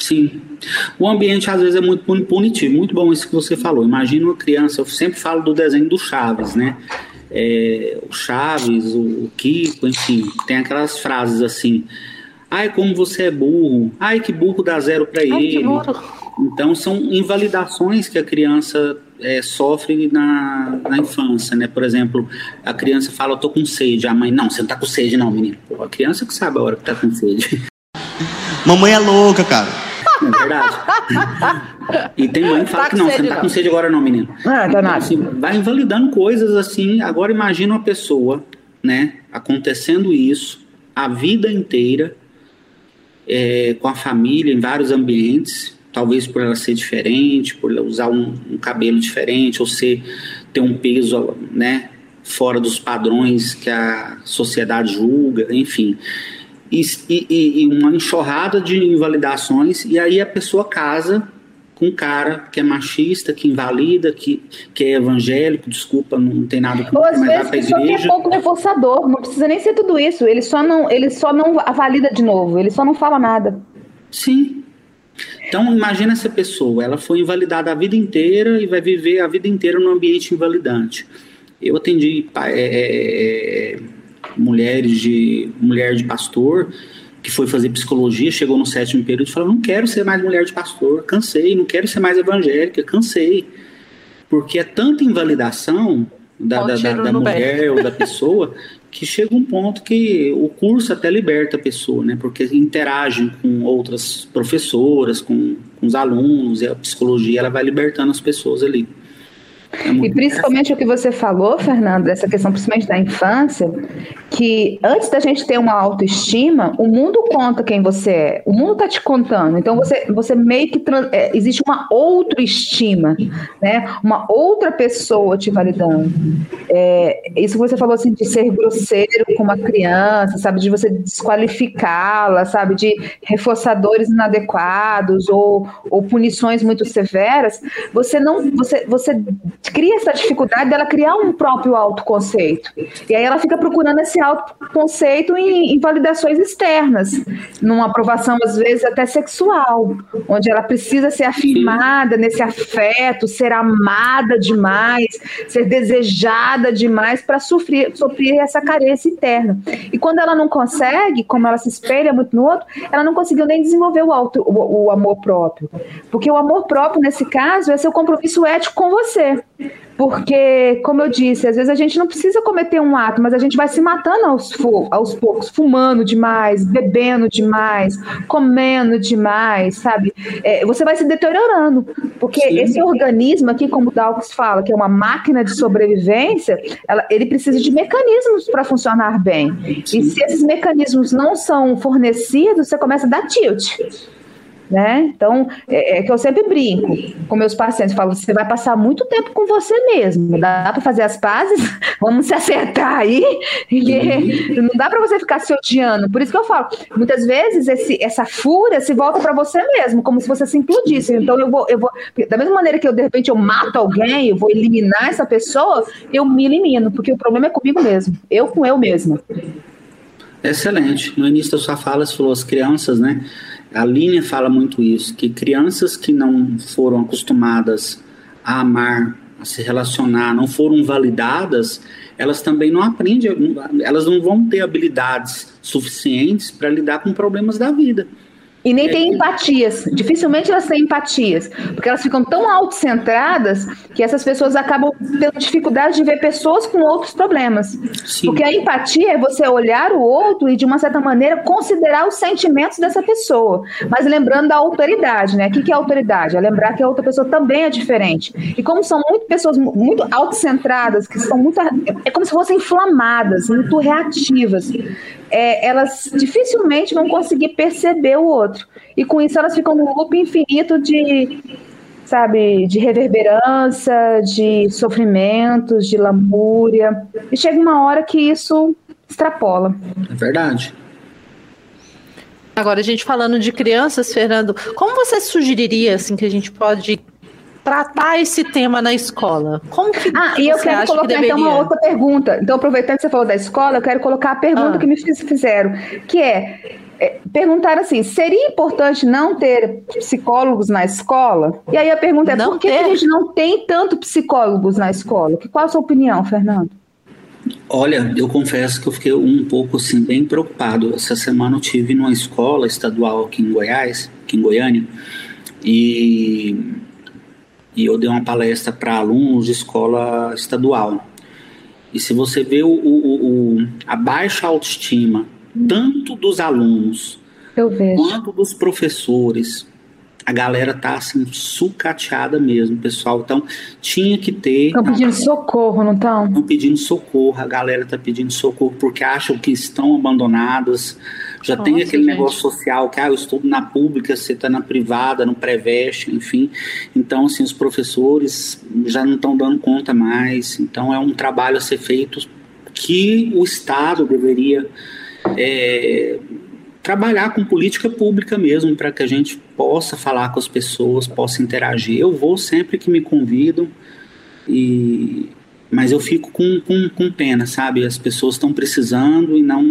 Sim. O ambiente às vezes é muito punitivo. Muito bom isso que você falou. Imagina uma criança, eu sempre falo do desenho do Chaves, né? É, o Chaves, o, o Kiko, enfim, tem aquelas frases assim. Ai, como você é burro. Ai, que burro dá zero para ele. Então, são invalidações que a criança é, sofre na, na infância, né? Por exemplo, a criança fala, eu tô com sede. A mãe, não, você não tá com sede não, menino. Pô, a criança que sabe a hora que tá com sede. Mamãe é louca, cara. É verdade. e tem mãe que fala tá que não, você não tá com sede agora não, menino. Ah, tá então, nada. Assim, vai invalidando coisas assim. Agora imagina uma pessoa, né, acontecendo isso a vida inteira, é, com a família, em vários ambientes, talvez por ela ser diferente, por ela usar um, um cabelo diferente, ou ser, ter um peso, né, fora dos padrões que a sociedade julga, enfim e, e, e uma enxurrada de invalidações, e aí a pessoa casa com um cara que é machista, que invalida, que, que é evangélico, desculpa, não tem nada com Ou às vezes que só é pouco reforçador, não precisa nem ser tudo isso, ele só não, ele só não valida de novo, ele só não fala nada. Sim. Então imagina essa pessoa, ela foi invalidada a vida inteira e vai viver a vida inteira num ambiente invalidante. Eu atendi é, é, é mulheres de mulher de pastor que foi fazer psicologia, chegou no sétimo período e falou: não quero ser mais mulher de pastor, cansei, não quero ser mais evangélica, cansei. Porque é tanta invalidação da, da, da, da mulher ou da pessoa que chega um ponto que o curso até liberta a pessoa, né? Porque interage com outras professoras, com, com os alunos, e a psicologia ela vai libertando as pessoas ali. É e principalmente o que você falou, Fernando, dessa questão principalmente da infância, que antes da gente ter uma autoestima, o mundo conta quem você é, o mundo está te contando. Então você, você meio que é, existe uma outra estima, né? Uma outra pessoa te validando. É, isso que você falou assim de ser grosseiro com uma criança, sabe, de você desqualificá-la, sabe, de reforçadores inadequados ou, ou punições muito severas. Você não, você, você cria essa dificuldade dela criar um próprio autoconceito. E aí ela fica procurando esse autoconceito em, em validações externas, numa aprovação, às vezes, até sexual, onde ela precisa ser afirmada nesse afeto, ser amada demais, ser desejada demais para sofrer, sofrer essa carência interna. E quando ela não consegue, como ela se espelha muito no outro, ela não conseguiu nem desenvolver o, auto, o, o amor próprio. Porque o amor próprio, nesse caso, é seu compromisso ético com você. Porque, como eu disse, às vezes a gente não precisa cometer um ato, mas a gente vai se matando aos, aos poucos, fumando demais, bebendo demais, comendo demais, sabe? É, você vai se deteriorando. Porque Sim. esse organismo aqui, como o Dawkins fala, que é uma máquina de sobrevivência, ela, ele precisa de mecanismos para funcionar bem. Sim. E se esses mecanismos não são fornecidos, você começa a dar tilt né? Então, é, é, que eu sempre brinco com meus pacientes, falo, você vai passar muito tempo com você mesmo, dá para fazer as pazes, vamos se acertar aí, uhum. não dá para você ficar se odiando. Por isso que eu falo, muitas vezes esse, essa fúria se volta para você mesmo, como se você se implodisse. Então, eu vou, eu vou, da mesma maneira que eu de repente eu mato alguém, eu vou eliminar essa pessoa, eu me elimino, porque o problema é comigo mesmo, eu com eu mesma. Excelente. No início da sua fala, você falou as crianças, né? A linha fala muito isso, que crianças que não foram acostumadas a amar, a se relacionar, não foram validadas, elas também não aprendem, elas não vão ter habilidades suficientes para lidar com problemas da vida. E nem é. tem empatias. Dificilmente elas têm empatias. Porque elas ficam tão autocentradas que essas pessoas acabam tendo dificuldade de ver pessoas com outros problemas. Sim. Porque a empatia é você olhar o outro e, de uma certa maneira, considerar os sentimentos dessa pessoa. Mas lembrando da autoridade, né? O que é autoridade? É lembrar que a outra pessoa também é diferente. E como são muito pessoas muito autocentradas, que são muito. É como se fossem inflamadas, muito reativas é, elas dificilmente vão conseguir perceber o outro. E com isso elas ficam num loop infinito de, sabe, de reverberância, de sofrimentos, de lamúria. E chega uma hora que isso extrapola. É verdade. Agora, a gente falando de crianças, Fernando, como você sugeriria assim que a gente pode tratar esse tema na escola? Como que Ah, e eu quero colocar que então uma outra pergunta. Então, aproveitando que você falou da escola, eu quero colocar a pergunta ah. que me fizeram, que é, é perguntar assim: seria importante não ter psicólogos na escola? E aí a pergunta é: não por que, que, a gente não tem tanto psicólogos na escola? Qual a sua opinião, Fernando? Olha, eu confesso que eu fiquei um pouco assim bem preocupado. Essa semana eu tive numa escola estadual aqui em Goiás, aqui em Goiânia, e e eu dei uma palestra para alunos de escola estadual. E se você vê o, o, o, a baixa autoestima, tanto dos alunos quanto dos professores, a galera tá assim, sucateada mesmo, pessoal. Então, tinha que ter. Estão pedindo socorro, não estão? Estão pedindo socorro, a galera tá pedindo socorro porque acham que estão abandonadas já Nossa, tem aquele gente. negócio social que, ah, eu estudo na pública, você está na privada, no pré-veste, enfim. Então, assim, os professores já não estão dando conta mais. Então, é um trabalho a ser feito que o Estado deveria é, trabalhar com política pública mesmo, para que a gente possa falar com as pessoas, possa interagir. Eu vou sempre que me convidam, e, mas eu fico com, com, com pena, sabe? As pessoas estão precisando e não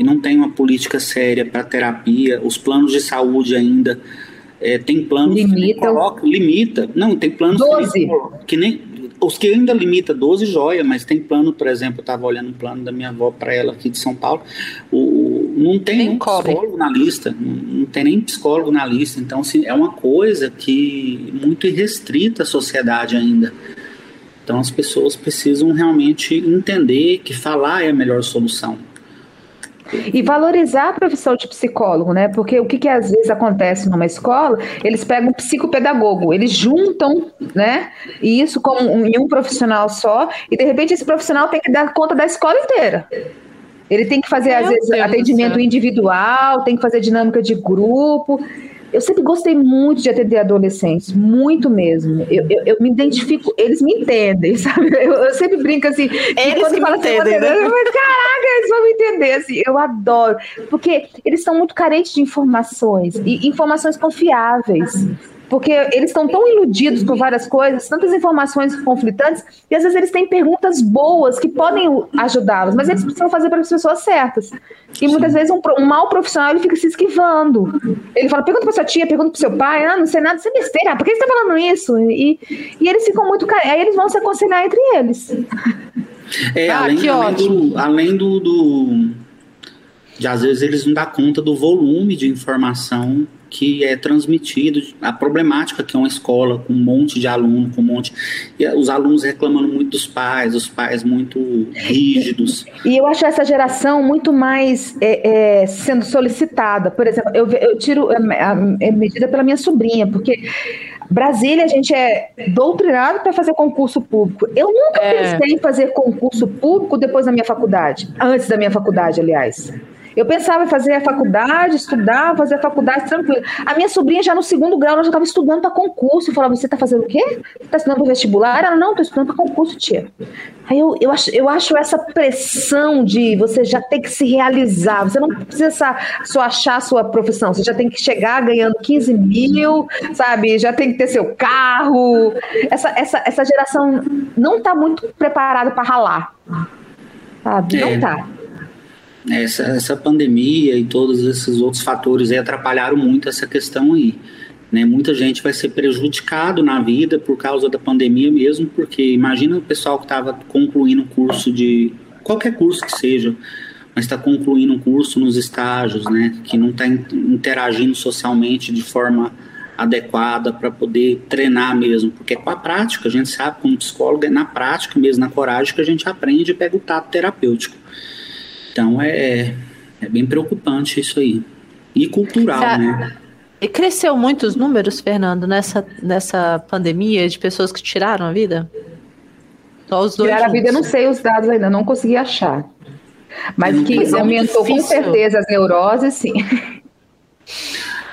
e não tem uma política séria para terapia, os planos de saúde ainda é, tem planos limita. que coloca, limita. Não, tem planos 12. Que, que nem os que ainda limita 12 joia, mas tem plano, por exemplo, eu estava olhando um plano da minha avó para ela aqui de São Paulo, o, não tem nem psicólogo na lista, não, tem nem psicólogo na lista. Então, assim, é uma coisa que muito irrestrita a sociedade ainda. Então, as pessoas precisam realmente entender que falar é a melhor solução. E valorizar a profissão de psicólogo, né? Porque o que, que às vezes acontece numa escola, eles pegam um psicopedagogo, eles juntam, né? E isso como um, em um profissional só, e de repente esse profissional tem que dar conta da escola inteira. Ele tem que fazer, Meu às vezes, Deus atendimento individual, tem que fazer dinâmica de grupo. Eu sempre gostei muito de atender adolescentes, muito mesmo. Eu, eu, eu me identifico, eles me entendem, sabe? Eu, eu sempre brinco assim. Eles quando fala assim, entendem, né? Mas, caraca, eles vão me entender, assim. Eu adoro. Porque eles são muito carentes de informações, e informações confiáveis porque eles estão tão iludidos por várias coisas, tantas informações conflitantes, e às vezes eles têm perguntas boas que podem ajudá-los, mas eles precisam fazer para as pessoas certas. E muitas vezes um, um mau profissional ele fica se esquivando. Ele fala: pergunta para sua tia, pergunta para seu pai, ah, não sei nada, isso é besteira, por que você está falando isso? E, e eles ficam muito. Aí eles vão se aconselhar entre eles. É, ah, além, que além ótimo. Do, além do, do. de às vezes eles não dão conta do volume de informação que é transmitido, a problemática que é uma escola com um monte de aluno, com um monte. E os alunos reclamando muito dos pais, os pais muito rígidos. E eu acho essa geração muito mais é, é, sendo solicitada. Por exemplo, eu, eu tiro a, a, a medida pela minha sobrinha, porque. Brasília, a gente é doutrinado para fazer concurso público. Eu nunca é. pensei em fazer concurso público depois da minha faculdade, antes da minha faculdade, aliás. Eu pensava em fazer a faculdade, estudar, fazer a faculdade tranquilo. A minha sobrinha já no segundo grau, ela já estava estudando para concurso. Eu falava, você está fazendo o quê? Está estudando para vestibular? Ela, não, estou estudando para concurso, tia. Aí eu, eu, acho, eu acho essa pressão de você já ter que se realizar. Você não precisa só achar a sua profissão. Você já tem que chegar ganhando 15 mil, sabe? Já tem que ter seu carro. Essa, essa, essa geração não está muito preparada para ralar. Sabe? Não está essa, essa pandemia e todos esses outros fatores atrapalharam muito essa questão aí. Né? Muita gente vai ser prejudicado na vida por causa da pandemia mesmo, porque imagina o pessoal que estava concluindo um curso de qualquer curso que seja, mas está concluindo um curso nos estágios, né? Que não está interagindo socialmente de forma adequada para poder treinar mesmo, porque é com a prática, a gente sabe como psicólogo, é na prática mesmo, na coragem que a gente aprende e pega o tato terapêutico. Então é, é bem preocupante isso aí. E cultural, Sa né? E cresceu muito os números, Fernando, nessa, nessa pandemia de pessoas que tiraram a vida? Só os dois. Tiraram a vida, eu não sei os dados ainda, não consegui achar. Mas que é aumentou com certeza as neuroses, sim.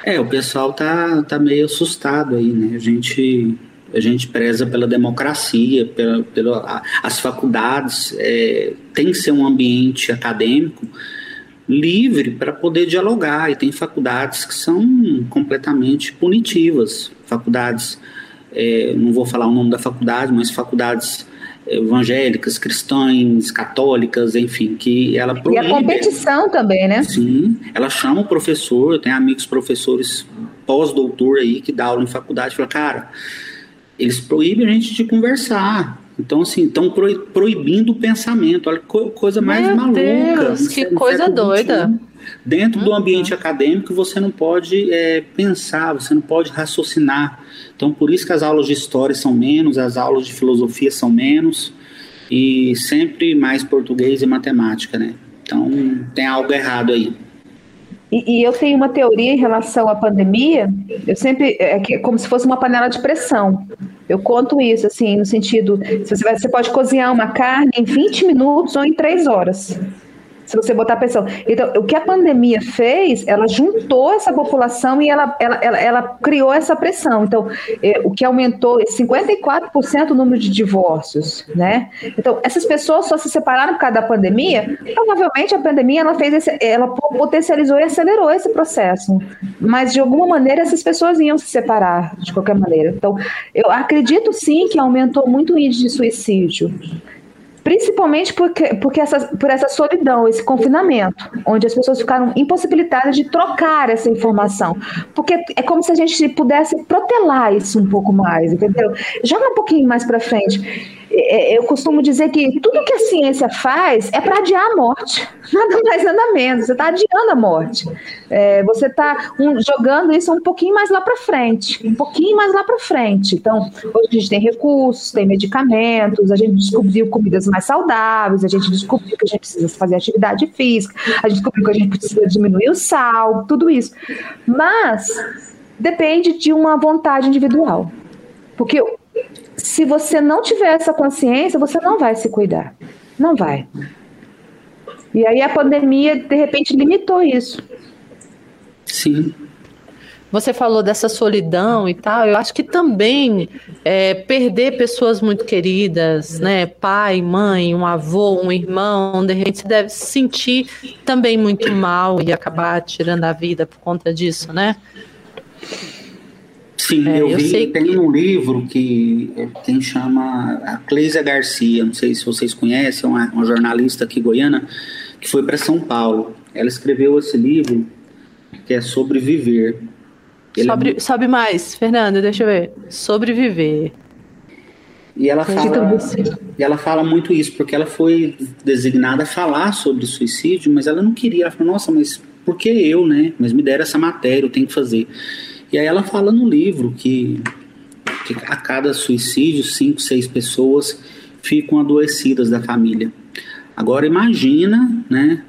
É, o pessoal tá, tá meio assustado aí, né? A gente a gente preza pela democracia, pela, pela as faculdades é, tem que ser um ambiente acadêmico livre para poder dialogar e tem faculdades que são completamente punitivas, faculdades, é, não vou falar o nome da faculdade, mas faculdades evangélicas, cristãs, católicas, enfim, que ela proíbe. E a competição também, né? Sim, ela chama o professor, eu tenho amigos professores pós-doutor aí que dá aula em faculdade, fala, cara, eles proíbem a gente de conversar. Então, assim, estão proibindo o pensamento. Olha que coisa mais Meu maluca. Deus, que coisa doida. Dentro uhum. do ambiente acadêmico, você não pode é, pensar, você não pode raciocinar. Então, por isso que as aulas de história são menos, as aulas de filosofia são menos, e sempre mais português e matemática, né? Então, tem algo errado aí. E, e, eu tenho uma teoria em relação à pandemia, eu sempre, é, é como se fosse uma panela de pressão. Eu conto isso, assim, no sentido, você, vai, você pode cozinhar uma carne em 20 minutos ou em 3 horas se você botar a pressão. Então, o que a pandemia fez, ela juntou essa população e ela, ela, ela, ela criou essa pressão. Então, é, o que aumentou 54% o número de divórcios, né? Então, essas pessoas só se separaram por causa da pandemia. Provavelmente a pandemia ela fez esse, ela potencializou e acelerou esse processo. Mas de alguma maneira essas pessoas iam se separar de qualquer maneira. Então, eu acredito sim que aumentou muito o índice de suicídio principalmente porque, porque essa, por essa solidão, esse confinamento, onde as pessoas ficaram impossibilitadas de trocar essa informação. Porque é como se a gente pudesse protelar isso um pouco mais, entendeu? Joga um pouquinho mais para frente. É, é, eu costumo dizer que tudo que a ciência faz é para adiar a morte, nada mais, nada menos. Você está adiando a morte. É, você está um, jogando isso um pouquinho mais lá para frente, um pouquinho mais lá para frente. Então, hoje a gente tem recursos, tem medicamentos, a gente descobriu comidas mais saudáveis, a gente descobriu que a gente precisa fazer atividade física, a gente descobriu que a gente precisa diminuir o sal, tudo isso. Mas depende de uma vontade individual. Porque se você não tiver essa consciência, você não vai se cuidar. Não vai. E aí a pandemia, de repente, limitou isso. Sim. Você falou dessa solidão e tal. Eu acho que também é, perder pessoas muito queridas, né? Pai, mãe, um avô, um irmão, de repente você deve se sentir também muito mal e acabar tirando a vida por conta disso, né? Sim, é, eu, eu, vi, tem que... um livro que quem chama a Cleisa Garcia, não sei se vocês conhecem, uma, uma jornalista aqui goiana, que foi para São Paulo. Ela escreveu esse livro que é Sobreviver. Sobre, é... Sobe mais, Fernando, deixa eu ver. Sobreviver. E ela, fala, e ela fala muito isso, porque ela foi designada a falar sobre suicídio, mas ela não queria. Ela falou, nossa, mas por que eu, né? Mas me deram essa matéria, eu tenho que fazer. E aí ela fala no livro que, que a cada suicídio, cinco, seis pessoas ficam adoecidas da família. Agora imagina, né,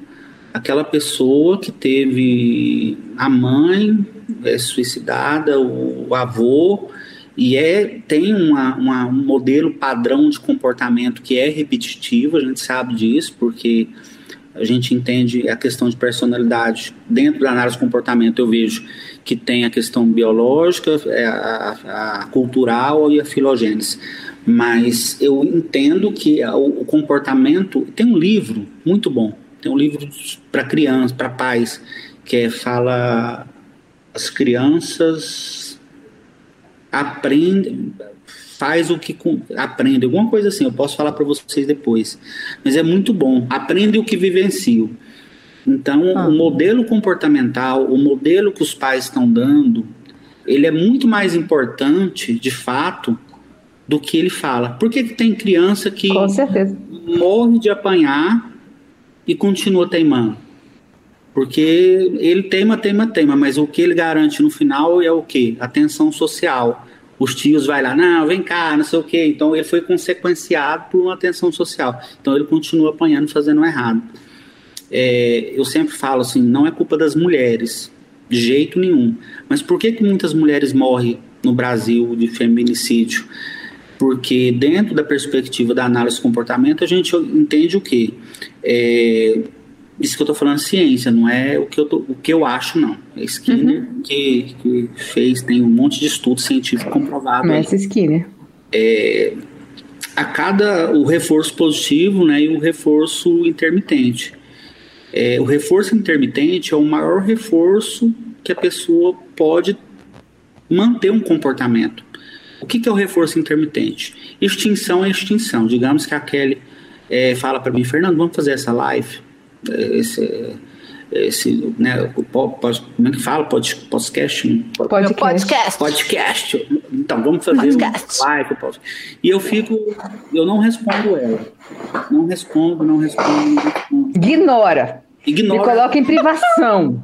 aquela pessoa que teve a mãe é, suicidada, o, avô, e é, tem uma, uma, um modelo padrão de comportamento que é repetitivo, a gente sabe disso, porque a gente entende a questão de personalidade dentro da análise de comportamento, eu vejo que tem a questão biológica, é, a, a cultural e a filogênese. Mas eu entendo que o, comportamento. Tem um livro muito bom, tem um livro para crianças, para pais, que é, fala as crianças aprendem, faz o que aprende, alguma coisa assim, eu posso falar para vocês depois. Mas é muito bom, aprende o que vivencio. Então, ah. o modelo comportamental, o modelo que os pais estão dando, ele é muito mais importante, de fato, do que ele fala. Por que, que tem criança que morre de apanhar e continua teimando? Porque ele teima, teima, teima, mas o que ele garante no final é o quê? Atenção social. Os tios vai lá, não, vem cá, não sei o quê. Então ele foi consequenciado por uma atenção social. Então ele continua apanhando, fazendo errado é, eu sempre falo assim, não é culpa das mulheres, de jeito nenhum. Mas por que, que muitas mulheres morrem no Brasil de feminicídio? Porque dentro da perspectiva da análise do comportamento, a gente entende o quê? É, isso que eu estou falando é ciência, não é o que eu, tô, o que eu acho, não. É Skinner uhum. que, que, fez, tem um monte de estudo científico comprovado. Mas Skinner. É, a cada o reforço positivo né, e o reforço intermitente. É, o reforço intermitente é o maior reforço que a pessoa pode manter um comportamento. O que, que é o reforço intermitente? Extinção é extinção. Digamos que a Kelly é, fala para mim, Fernando, vamos fazer essa live, é, esse, esse né, como é que fala? Pod, podcast, podcast. Podcast. Então, vamos fazer podcast. live. E eu fico, eu não respondo ela. Não respondo, não respondo, não respondo. Ignora. Ignora. Me coloca em privação.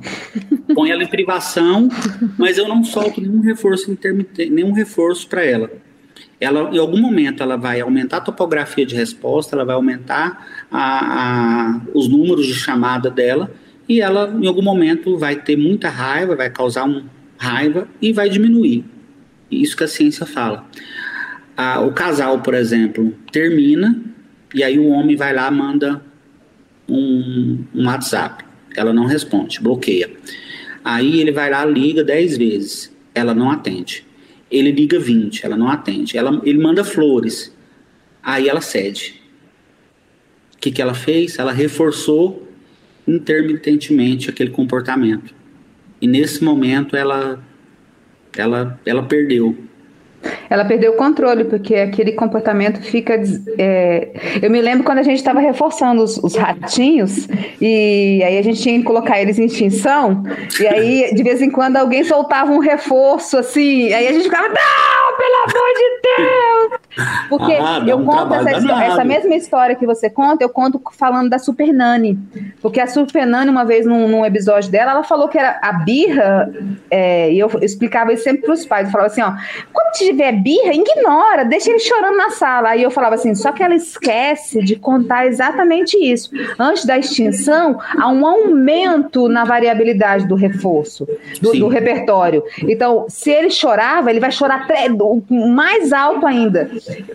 Põe ela em privação, mas eu não solto nenhum reforço intermitente, nenhum reforço para ela. Ela, em algum momento, ela vai aumentar a topografia de resposta, ela vai aumentar a, a, os números de chamada dela, e ela, em algum momento, vai ter muita raiva, vai causar um raiva e vai diminuir. Isso que a ciência fala. Ah, o casal, por exemplo, termina, e aí o homem vai lá manda um, um WhatsApp. Ela não responde, bloqueia. Aí ele vai lá, liga 10 vezes. Ela não atende. Ele liga 20, ela não atende. Ela, ele manda flores. Aí ela cede. O que, que ela fez? Ela reforçou intermitentemente aquele comportamento. E nesse momento ela, ela, ela perdeu ela perdeu o controle, porque aquele comportamento fica. É... Eu me lembro quando a gente estava reforçando os, os, ratinhos, e aí a gente tinha que colocar eles em extinção, e aí de vez em quando alguém soltava um reforço assim, aí a gente ficava, não, pelo amor de Deus! Porque Ah, eu conto essa, essa mesma história que você conta, eu conto falando da Super Nani. Porque a Super Nani, uma vez num, num episódio dela, ela falou que era a birra, é, e eu explicava isso sempre pros pais. Eu falava assim: ó, quando tiver birra, ignora, deixa ele chorando na sala. Aí eu falava assim: só que ela esquece de contar exatamente isso. Antes da extinção, há um aumento na variabilidade do reforço, do, do repertório. Então, se ele chorava, ele vai chorar mais alto ainda.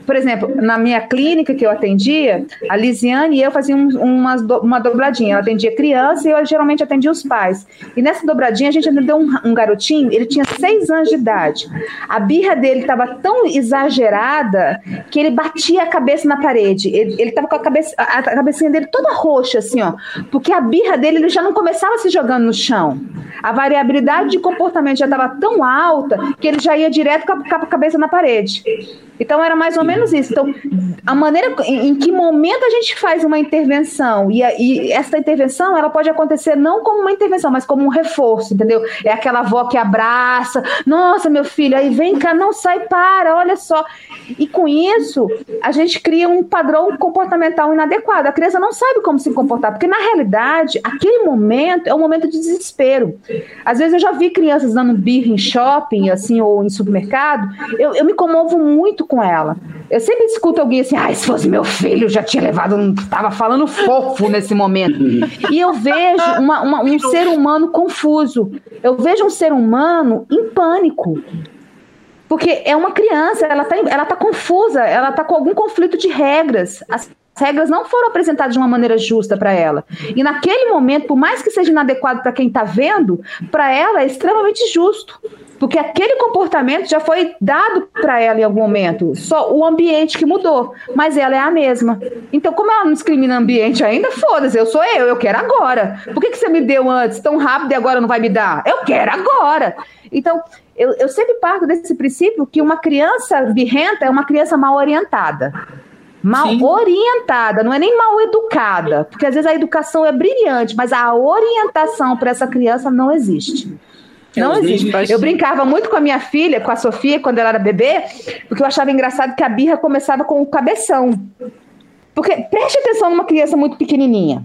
Por exemplo, na minha clínica que eu atendia, a Lisiane e eu fazíamos umas do- uma dobradinha. Ela atendia criança e eu geralmente atendia os pais. E nessa dobradinha a gente atendeu um, um garotinho, ele tinha seis anos de idade. A birra dele estava tão exagerada que ele batia a cabeça na parede. Ele, ele tava com a, cabeça, a, a cabecinha dele toda roxa, assim, ó. Porque a birra dele ele já não começava se jogando no chão. A variabilidade de comportamento já estava tão alta que ele já ia direto com a, com a cabeça na parede. Então era mais ou menos isso. Então, a maneira em, que momento a gente faz uma intervenção e, a- e essa intervenção ela pode acontecer não como uma intervenção, mas como um reforço, entendeu? É aquela avó que abraça, nossa meu filho, aí vem cá, não sai, para, olha só. E com isso a gente cria um padrão comportamental inadequado. A criança não sabe como se comportar, porque na realidade aquele momento é um momento de desespero. Às vezes eu já vi crianças dando birra em shopping, assim, ou em supermercado. Eu, eu me comovo muito com ela. Eu sempre escuto alguém assim, ah, se fosse meu filho, já tinha levado, um, tava falando fofo nesse momento. E eu vejo uma- uma- um ser humano confuso. Eu vejo um ser humano em pânico. Porque é uma criança, ela tá, ela tá confusa, ela tá com algum conflito de regras. As regras não foram apresentadas de uma maneira justa para ela. E naquele momento, por mais que seja inadequado para quem está vendo, para ela é extremamente justo. Porque aquele comportamento já foi dado para ela em algum momento. Só o ambiente que mudou. Mas ela é a mesma. Então, como ela não discrimina ambiente ainda, foda-se, eu sou eu, eu quero agora. Por que, que você me deu antes tão rápido e agora não vai me dar? Eu quero agora. Então, eu, eu sempre parto desse princípio que uma criança birrenta é uma criança mal orientada. Mal Sim. orientada, não é nem mal educada, porque às vezes a educação é brilhante, mas a orientação para essa criança não existe. É, Não existe. Eu brincava muito com a minha filha, com a Sofia, quando ela era bebê, porque eu achava engraçado que a birra começava com o cabeção. Porque preste atenção numa criança muito pequenininha.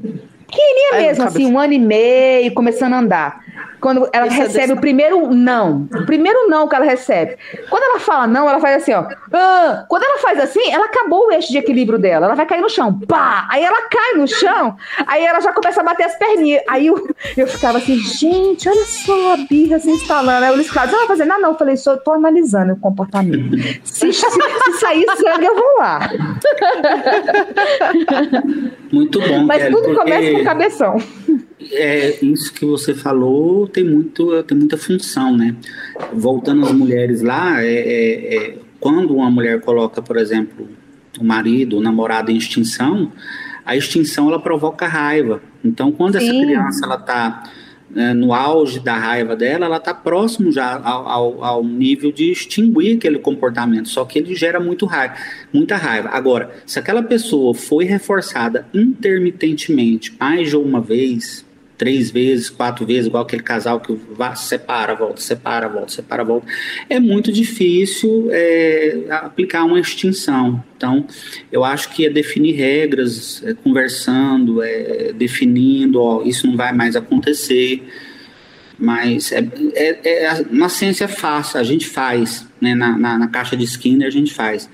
Pequenininha Aí, mesmo, assim, um ano e meio, começando a andar. Quando ela Isso é recebe desse- o primeiro não. O primeiro não que ela recebe. Quando ela fala não, ela faz assim, ó. "Ah". Quando ela faz assim, ela acabou o eixo de equilíbrio dela. Ela vai cair no chão. Pá! Aí ela cai no chão. Aí ela já começa a bater as perninhas. Aí eu, eu ficava assim, gente, olha só a birra se instalando. Aí o Luiz Cláudio, você vai fazer nada? Não, eu falei, só tô analisando o comportamento. Se, se, se sair sangue, eu vou lá. Muito bom, Mas Kelly, tudo porque começa com cabeção. é, isso que você falou tem, muito, tem muita função, né? Voltando às mulheres lá, é, é, é, quando uma mulher coloca, por exemplo, o marido, o namorado em extinção, a extinção ela provoca raiva. Então, quando essa Sim. criança ela está no auge da raiva dela, ela está próximo já ao, ao, ao nível de extinguir aquele comportamento. Só que ele gera muito raiva, muita raiva. Agora, se aquela pessoa foi reforçada intermitentemente mais de uma vez, três vezes, quatro vezes, igual aquele casal que vai, separa, volta, separa, volta, separa, volta, é muito difícil é, aplicar uma extinção. Então, eu acho que é definir regras, é, conversando, é, definindo, ó, isso não vai mais acontecer. Mas é, é, é- na ciência é fácil, a gente faz, né? na, na, na caixa de Skinner a gente faz.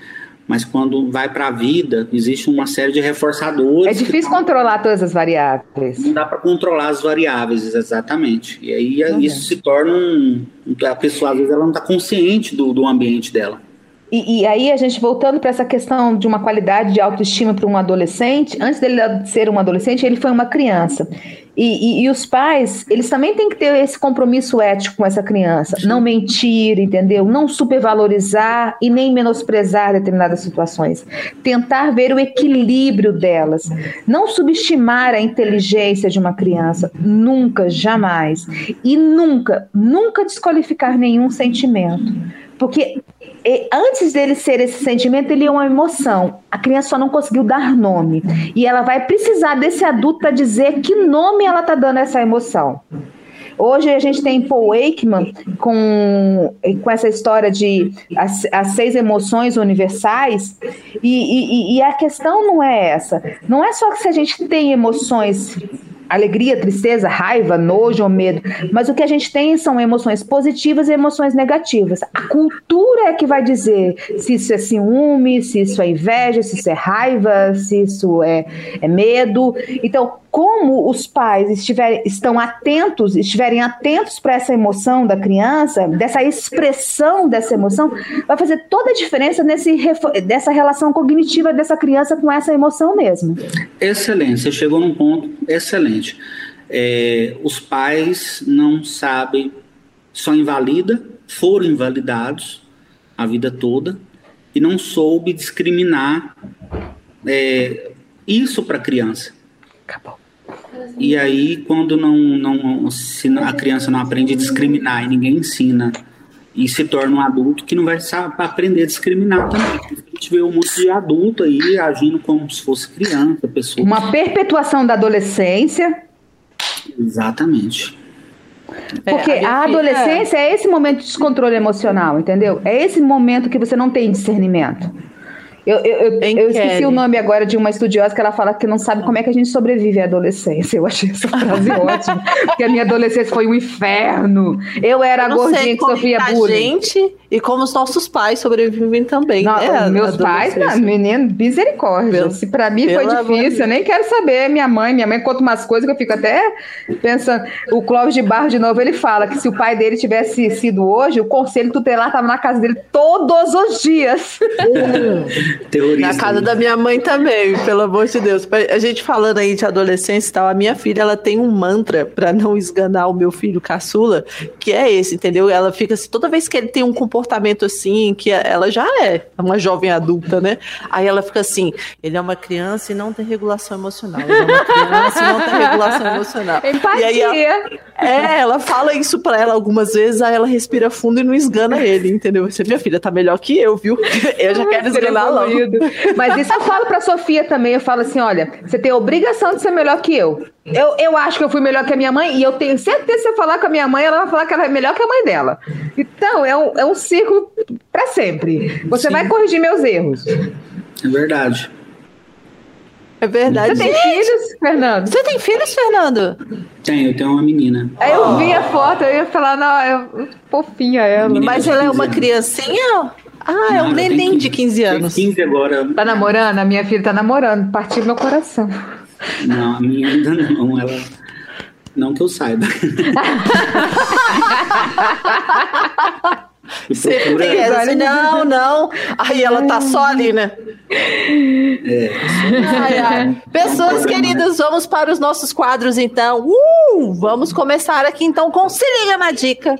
Mas quando vai para a vida, existe uma série de reforçadores. É difícil não- controlar todas as variáveis. não dá para controlar as variáveis, exatamente. E aí Uhum. isso se torna um. A pessoa, às vezes, ela não está consciente do, do ambiente dela. E, e aí, a gente voltando para essa questão de uma qualidade de autoestima para um adolescente, antes dele ser um adolescente, ele foi uma criança. E, e- e os pais, eles também têm que ter esse compromisso ético com essa criança. Não mentir, entendeu? Não supervalorizar e nem menosprezar determinadas situações. Tentar ver o equilíbrio delas. Não subestimar a inteligência de uma criança. Nunca, jamais. E nunca, nunca desqualificar nenhum sentimento. Porque antes dele ser esse sentimento, ele é uma emoção. A criança só não conseguiu dar nome. E ela vai precisar desse adulto para dizer que nome ela está dando a essa emoção. Hoje a gente tem Paul Wakeman com, com essa história de as, as seis emoções universais, e, e, e a questão não é essa. Não é só que se a gente tem emoções alegria, tristeza, raiva, nojo ou medo, mas o que a gente tem são emoções positivas e emoções negativas. A cultura é que vai dizer se isso é ciúme, se isso é inveja, se isso é raiva, se isso é, é medo. Então, como os pais estiverem, estão atentos, estiverem atentos para essa emoção da criança, dessa expressão dessa emoção, vai fazer toda a diferença nesse, dessa relação cognitiva dessa criança com essa emoção mesmo. Excelente, você chegou num ponto excelente. É, os pais não sabem, só invalida, foram invalidados a vida toda e não soube discriminar é, isso para a criança. Acabou. E aí, quando não, não, se a criança não aprende a discriminar e ninguém ensina e se torna um adulto que não vai aprender a discriminar também. A gente vê um monte de adulto aí agindo como se fosse criança, pessoa. Uma perpetuação da adolescência. Exatamente. Porque é, a, a adolescência é esse momento de descontrole emocional, entendeu? É esse momento que você não tem discernimento. Eu, eu, eu, eu esqueci o nome agora de uma estudiosa que ela fala que não sabe como é que a gente sobrevive à adolescência. Eu achei essa frase ótima. Porque a minha adolescência foi um inferno. Eu era a gordinha que sofria bullying. gente e como os nossos pais sobrevivem também. Não, né, meus pais, não, menino, misericórdia. Pelo, Se pra mim foi difícil, eu nem quero saber. Minha mãe, minha mãe conta umas coisas que eu fico até pensando. O Clóvis de Barro, de novo, ele fala que se o pai dele tivesse sido hoje, o conselho tutelar estava na casa dele todos os dias. Na casa da minha mãe também, pelo amor de Deus. A gente falando aí de adolescência e tal, a minha filha, ela tem um mantra para não esganar o meu filho caçula, que é esse, entendeu? Ela fica assim, toda vez que ele tem um comportamento comportamento assim, que ela já é uma jovem adulta, né? Aí ela fica assim: ele é uma criança e não tem regulação emocional. Ele é uma criança e não tem regulação emocional. Empatia. E aí ela, é, ela fala isso pra ela algumas vezes, aí ela respira fundo e não esgana ele, entendeu? Você, minha filha, tá melhor que eu, viu? Eu já quero esganar logo. Mas isso eu falo pra Sofia também, eu falo assim: olha, você tem a obrigação de ser melhor que eu. Eu, eu acho que eu fui melhor que a minha mãe e eu tenho certeza que se eu falar com a minha mãe, ela vai falar que ela é melhor que a mãe dela. Então, é um, é um ciclo para sempre. Você Sim. vai corrigir meus erros. É verdade. É verdade. Você tem filhos, Fernando? Você tem filhos, Fernando? Tenho, eu tenho uma menina. Aí eu vi a foto, eu ia falar, não, é fofinha ela. Mas ela é uma anos. criancinha? Ah, é um neném de 15 anos. Tem 15 agora. Tá namorando? A minha filha tá namorando. Partiu meu coração. Não, a minha ainda não. Ela. Não que eu saiba. Essa, não, não. Aí ela tá só ali, né? É. Ai, ai. Pessoas queridas, vamos para os nossos quadros então. Uh, vamos começar aqui então com Se Liga na Dica.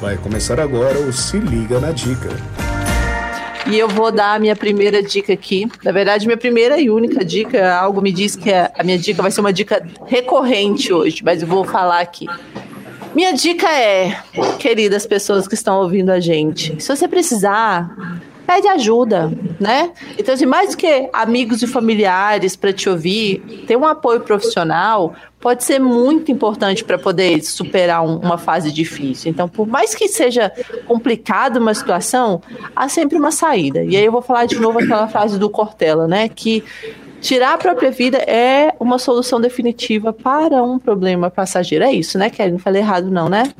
Vai começar agora o Se Liga na Dica. E eu vou dar a minha primeira dica aqui. Na verdade, minha primeira e única dica, algo me diz que a minha dica vai ser uma dica recorrente hoje, mas eu vou falar aqui. Minha dica é, queridas pessoas que estão ouvindo a gente, se você precisar, pede ajuda, né? Então, assim, mais do que amigos e familiares para te ouvir, ter um apoio profissional pode ser muito importante para poder superar um, uma fase difícil. Então, por mais que seja complicado uma situação, há sempre uma saída. E aí eu vou falar de novo aquela frase do Cortella, né? Que tirar a própria vida é uma solução definitiva para um problema passageiro. É isso, né, Kelly? Não falei errado, não, né?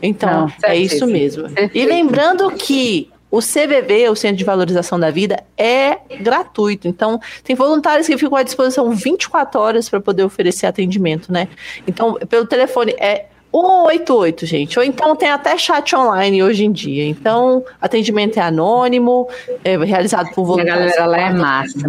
Então, não, é isso mesmo. E lembrando que o CVV, o Centro de Valorização da Vida, é gratuito. Então, tem voluntários que ficam à disposição 24 horas para poder oferecer atendimento, né? Então, pelo telefone é 188, gente. Ou então tem até chat online hoje em dia. Então, atendimento é anônimo, é realizado por voluntários. A galera lá é massa.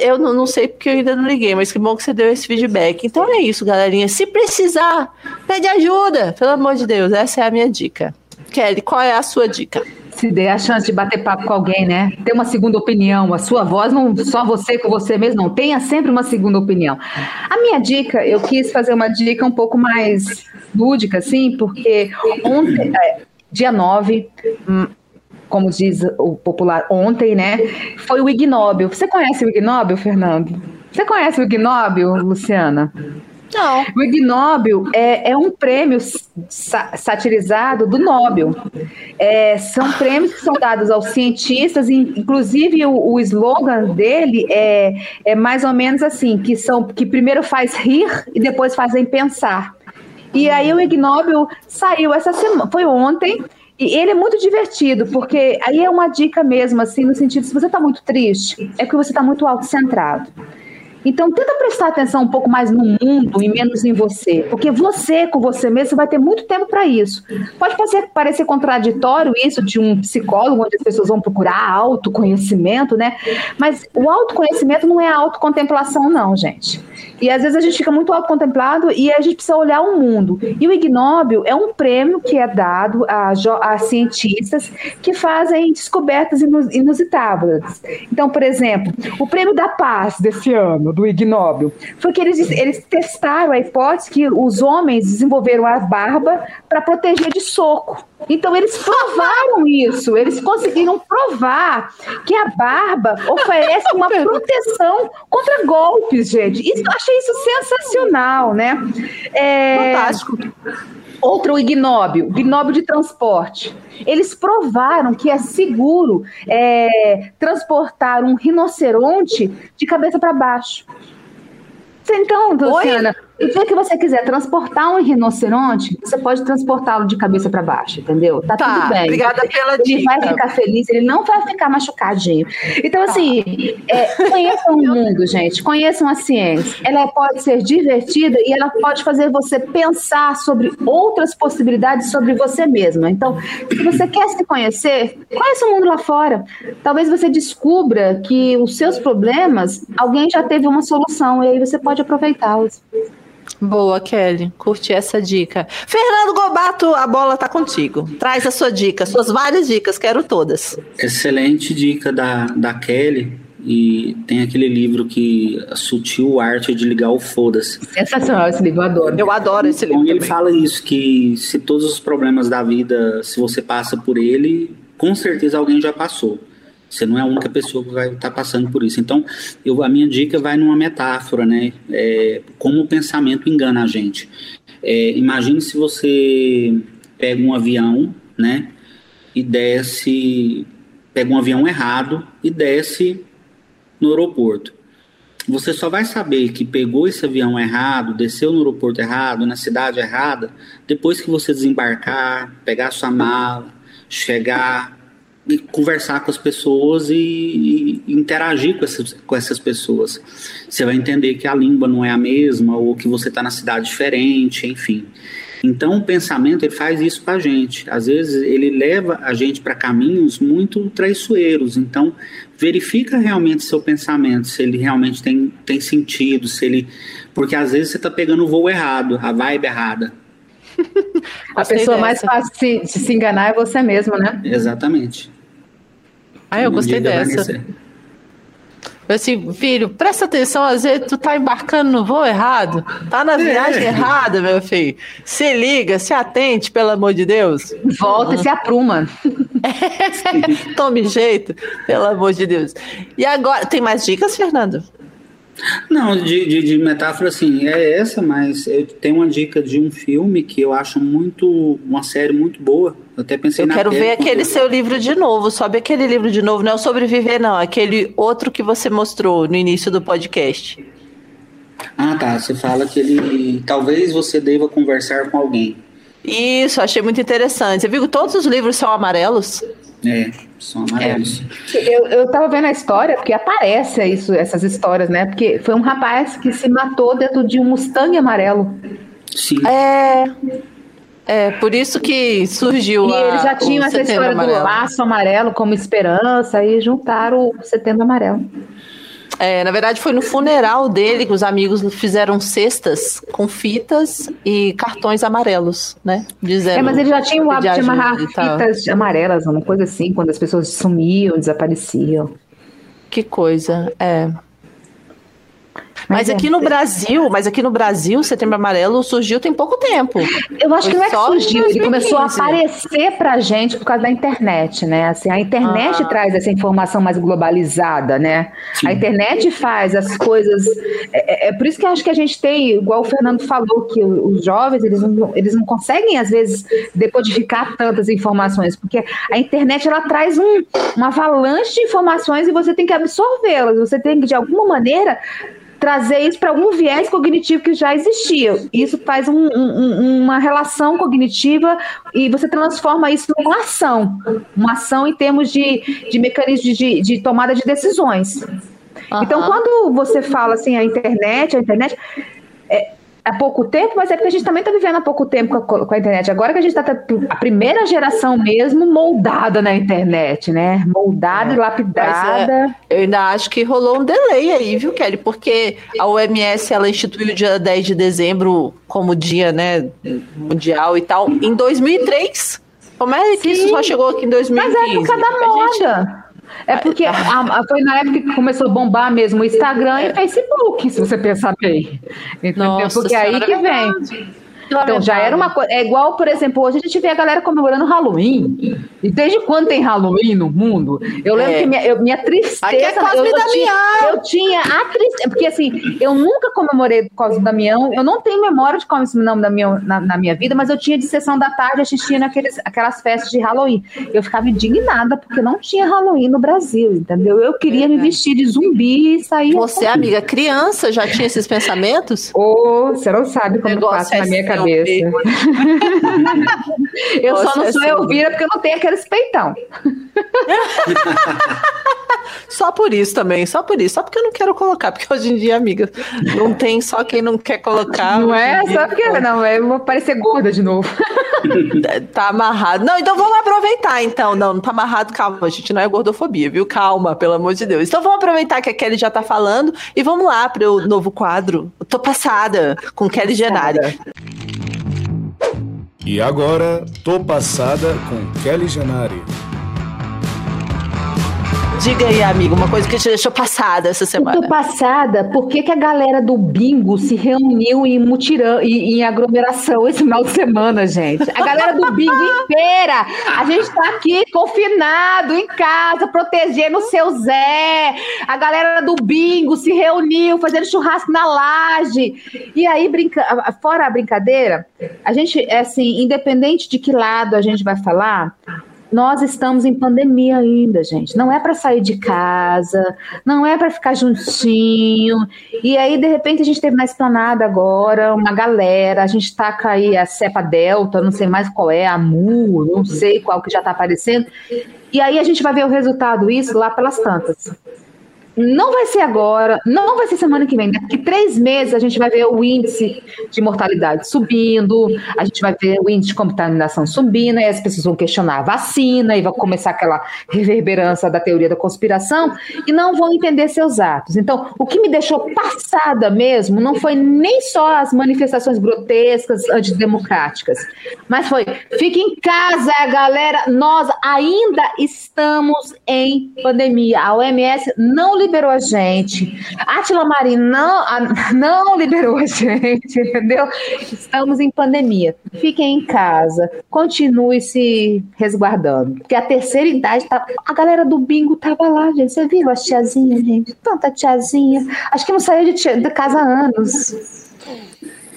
Eu não, não, sei porque eu ainda não liguei, mas que bom que você deu esse feedback. Então é isso, galerinha. Se precisar, pede ajuda. Pelo amor de Deus, essa é a minha dica. Kelly, qual é a sua dica? Se der a chance de bater papo com alguém, né? Ter uma segunda opinião. A sua voz, não só você com você mesmo, não. Tenha sempre uma segunda opinião. A minha dica, eu quis fazer uma dica um pouco mais lúdica, assim, porque ontem, é, dia 9, hum, como diz o popular ontem, né? Foi o Ig Nobel. Você conhece o Ig Nobel, Fernando? Você conhece o ignóbio, Luciana? Não. O ignóbio é, é um prêmio sa satirizado do Nobel. É, são prêmios que são dados aos cientistas, inclusive o, o slogan dele é, é mais ou menos assim, que são que primeiro faz rir e depois fazem pensar. E aí o ignóbio saiu essa semana, foi ontem, e ele é muito divertido, porque aí é uma dica mesmo, assim, no sentido, se você está muito triste, é que você está muito autocentrado. Então, tenta prestar atenção um pouco mais no mundo e menos em você, porque você, com você mesmo, vai ter muito tempo para isso. Pode parecer, parecer contraditório isso de um psicólogo, onde as pessoas vão procurar autoconhecimento, né? Mas o autoconhecimento não é autocontemplação, não, gente. E às vezes a gente fica muito autocontemplado e a gente precisa olhar o mundo. E o Ignóbil é um prêmio que é dado a, a cientistas que fazem descobertas inusitadas. Então, por exemplo, o prêmio da paz desse ano, do Ignóbil, foi que eles, eles testaram a hipótese que os homens desenvolveram a barba para proteger de soco. Então eles provaram isso, eles conseguiram provar que a barba oferece uma proteção contra golpes, gente. Isso, eu achei isso sensacional, né? É... Fantástico. Outro ignóbio, ignóbio de transporte. Eles provaram que é seguro é, transportar um rinoceronte de cabeça para baixo. Então, Luciana, Oi? O dia que você quiser transportar um rinoceronte, você pode transportá-lo de cabeça para baixo, entendeu? Tá, tá, tudo bem. Obrigada pela ele dica. Ele vai ficar feliz, ele não vai ficar machucadinho. Então, assim, é, conheçam o mundo, gente. Conheçam a ciência. Ela pode ser divertida e ela pode fazer você pensar sobre outras possibilidades sobre você mesma. Então, se você quer se conhecer, conheça o mundo lá fora. Talvez você descubra que os seus problemas, alguém já teve uma solução e aí você pode aproveitá-los. Boa, Kelly. Curti essa dica. Fernando Gobato, a bola tá contigo. Traz a sua dica, suas várias dicas, quero todas. Excelente dica da, da Kelly. E tem aquele livro que a sutil arte de ligar o foda-se. Sensacional esse livro, eu adoro. Eu adoro esse livro. Então, ele fala isso: que se todos os problemas da vida, se você passa por ele, com certeza alguém já passou. Você não é a única pessoa que vai estar tá passando por isso. Então, eu, a minha dica vai numa metáfora, né? É, como o pensamento engana a gente. É, imagine se você pega um avião, né? E desce, pega um avião errado e desce no aeroporto. Você só vai saber que pegou esse avião errado, desceu no aeroporto errado, na cidade errada, depois que você desembarcar, pegar sua mala, chegar conversar com as pessoas e, e, interagir com essas, com essas pessoas. Você vai entender que a língua não é a mesma ou que você está na cidade diferente, enfim. Então o pensamento ele faz isso para a gente. Às vezes ele leva a gente para caminhos muito traiçoeiros. Então verifica realmente seu pensamento, se ele realmente tem, tem sentido, se ele, porque às vezes você está pegando o voo errado, a vibe errada. a pessoa mais fácil de se enganar é você mesmo, né? Exatamente. Ah, eu gostei dessa. Assim, filho, presta atenção, às vezes tu tá embarcando no voo errado, tá na viagem é. errada, meu filho. Se liga, se atente, pelo amor de Deus. Volta uhum. e se apruma. É, tome jeito, pelo amor de Deus. E agora, tem mais dicas, Fernando? Não, de, de, de, metáfora, assim, é essa, mas eu tenho uma dica de um filme que eu acho muito, uma série muito boa. Eu até pensei Eu quero ver aquele seu livro de novo, sobe aquele livro de novo, não é o Sobreviver, não, aquele outro que você mostrou no início do podcast. Ah, tá, você fala que ele, talvez você deva conversar com alguém. Isso, achei muito interessante. Você viu que todos os livros são amarelos? É, são amarelos. É. Eu, eu tava vendo a história, porque aparece isso, essas histórias, né? Porque foi um rapaz que se matou dentro de um Mustang amarelo. Sim. É. É, por isso que surgiu E eles já tinham essa história amarelo. do laço amarelo como esperança e juntaram o setembro amarelo. É, na verdade, foi no funeral dele que os amigos fizeram cestas com fitas e cartões amarelos, né? Dizendo é, mas ele já tinha o hábito de amarrar fitas amarelas, uma coisa assim, quando as pessoas sumiam, desapareciam. Que coisa, é. Mas, é. aqui no Brasil, mas aqui no Brasil, Setembro Amarelo surgiu tem pouco tempo. Eu acho Foi que não é que surgiu, ele começou a 2015. aparecer pra gente por causa da internet, né? Assim, a internet Ah. traz essa informação mais globalizada, né? A internet faz as coisas. É, é- é por isso que eu acho que a gente tem, igual o Fernando falou, que os jovens eles não, eles não conseguem, às vezes, decodificar tantas informações, porque a internet ela traz um, uma avalanche de informações e você tem que absorvê-las, você tem que, de alguma maneira, trazer isso para algum viés cognitivo que já existia. Isso faz um- um- uma relação cognitiva e você transforma isso numa ação. Uma ação em termos de, de mecanismo de, de tomada de decisões. Então, Aham. quando você fala assim, a internet, a internet. É, há pouco tempo, mas é porque a gente também está vivendo há pouco tempo com a, com a internet. Agora que a gente está a primeira geração mesmo moldada na internet, né? Moldada e lapidada. Eu ainda acho que rolou um delay aí, viu, Kelly? Porque a OMS ela instituiu o dia 10 de dezembro como dia, né, mundial e tal, em 2003. Como é que isso Sim. só chegou aqui em 2015? Mas é por causa da moda. É porque a- a- foi na época que começou a bombar mesmo o Instagram e o Facebook, se você pensar bem. Entendeu? Nossa porque é aí Senhora, que é vem. Então já era uma coisa. É igual, por exemplo, hoje a gente vê a galera comemorando Halloween. E desde quando tem Halloween no mundo? Eu lembro É. que minha, eu- minha tristeza. Aqui é Cosme eu, eu, Damião. tinha, eu tinha a tristeza. Porque assim, eu nunca comemorei Cosme Damião. Eu não tenho memória de Cosme Damião na, na minha vida, mas eu tinha de sessão da tarde assistindo aqueles, aquelas festas de Halloween. Eu ficava indignada porque não tinha Halloween no Brasil, entendeu? Eu queria me vestir de zumbi e sair. Você, amiga, criança, já tinha esses pensamentos? Ô, você não sabe como passa na é minha seu, cabeça. Eu só não é sou seu. Elvira porque eu não tenho aqueles peitão. Só por isso também, só por isso. Só porque eu não quero colocar, porque hoje em dia, amiga, não tem só quem não quer colocar. Não é? dia, Só porque não, eu vou parecer gorda de novo. Tá amarrado. Não, então vamos aproveitar, então. Não, não tá amarrado, calma, gente, não é gordofobia, viu? Calma, pelo amor de Deus. Então vamos aproveitar que a Kelly já tá falando e vamos lá para o novo quadro. Eu Tô passada com Kelly Genari. E agora, tô passada com Kelly Janari. Diga aí, amigo, uma coisa que te deixou passada essa Eu tô semana. passada, por que, que a galera do bingo se reuniu em mutirão, em, em aglomeração esse final de semana, gente? A galera do bingo inteira! A gente tá aqui confinado em casa, protegendo o seu Zé. A galera do bingo se reuniu, fazendo churrasco na laje. E aí, brinca... fora a brincadeira, a gente, é assim, independente de que lado a gente vai falar, nós estamos em pandemia ainda, gente. Não é para sair de casa, não é para ficar juntinho. E aí, de repente, a gente teve na esplanada agora uma galera. A gente taca aí a cepa delta, não sei mais qual é, a mu, não sei qual que já tá aparecendo. E aí a gente vai ver o resultado disso lá pelas tantas. Não vai ser agora, não vai ser semana que vem. Daqui três meses a gente vai ver o índice de mortalidade subindo, a gente vai ver o índice de contaminação subindo, aí as pessoas vão questionar a vacina e vai começar aquela reverberância da teoria da conspiração e não vão entender seus atos. Então, o que me deixou passada mesmo não foi nem só as manifestações grotescas, antidemocráticas, mas foi: fique em casa, galera, nós ainda estamos em pandemia. A OMS não liberou a gente. Atila Mari não, não liberou a gente, entendeu? Estamos em pandemia. Fiquem em casa, continue se resguardando. Porque a terceira idade, tá, a galera do bingo tava lá, gente. Você viu as tiazinhas, gente? Tanta tiazinha. Acho que não saiu de, tia- de casa há anos.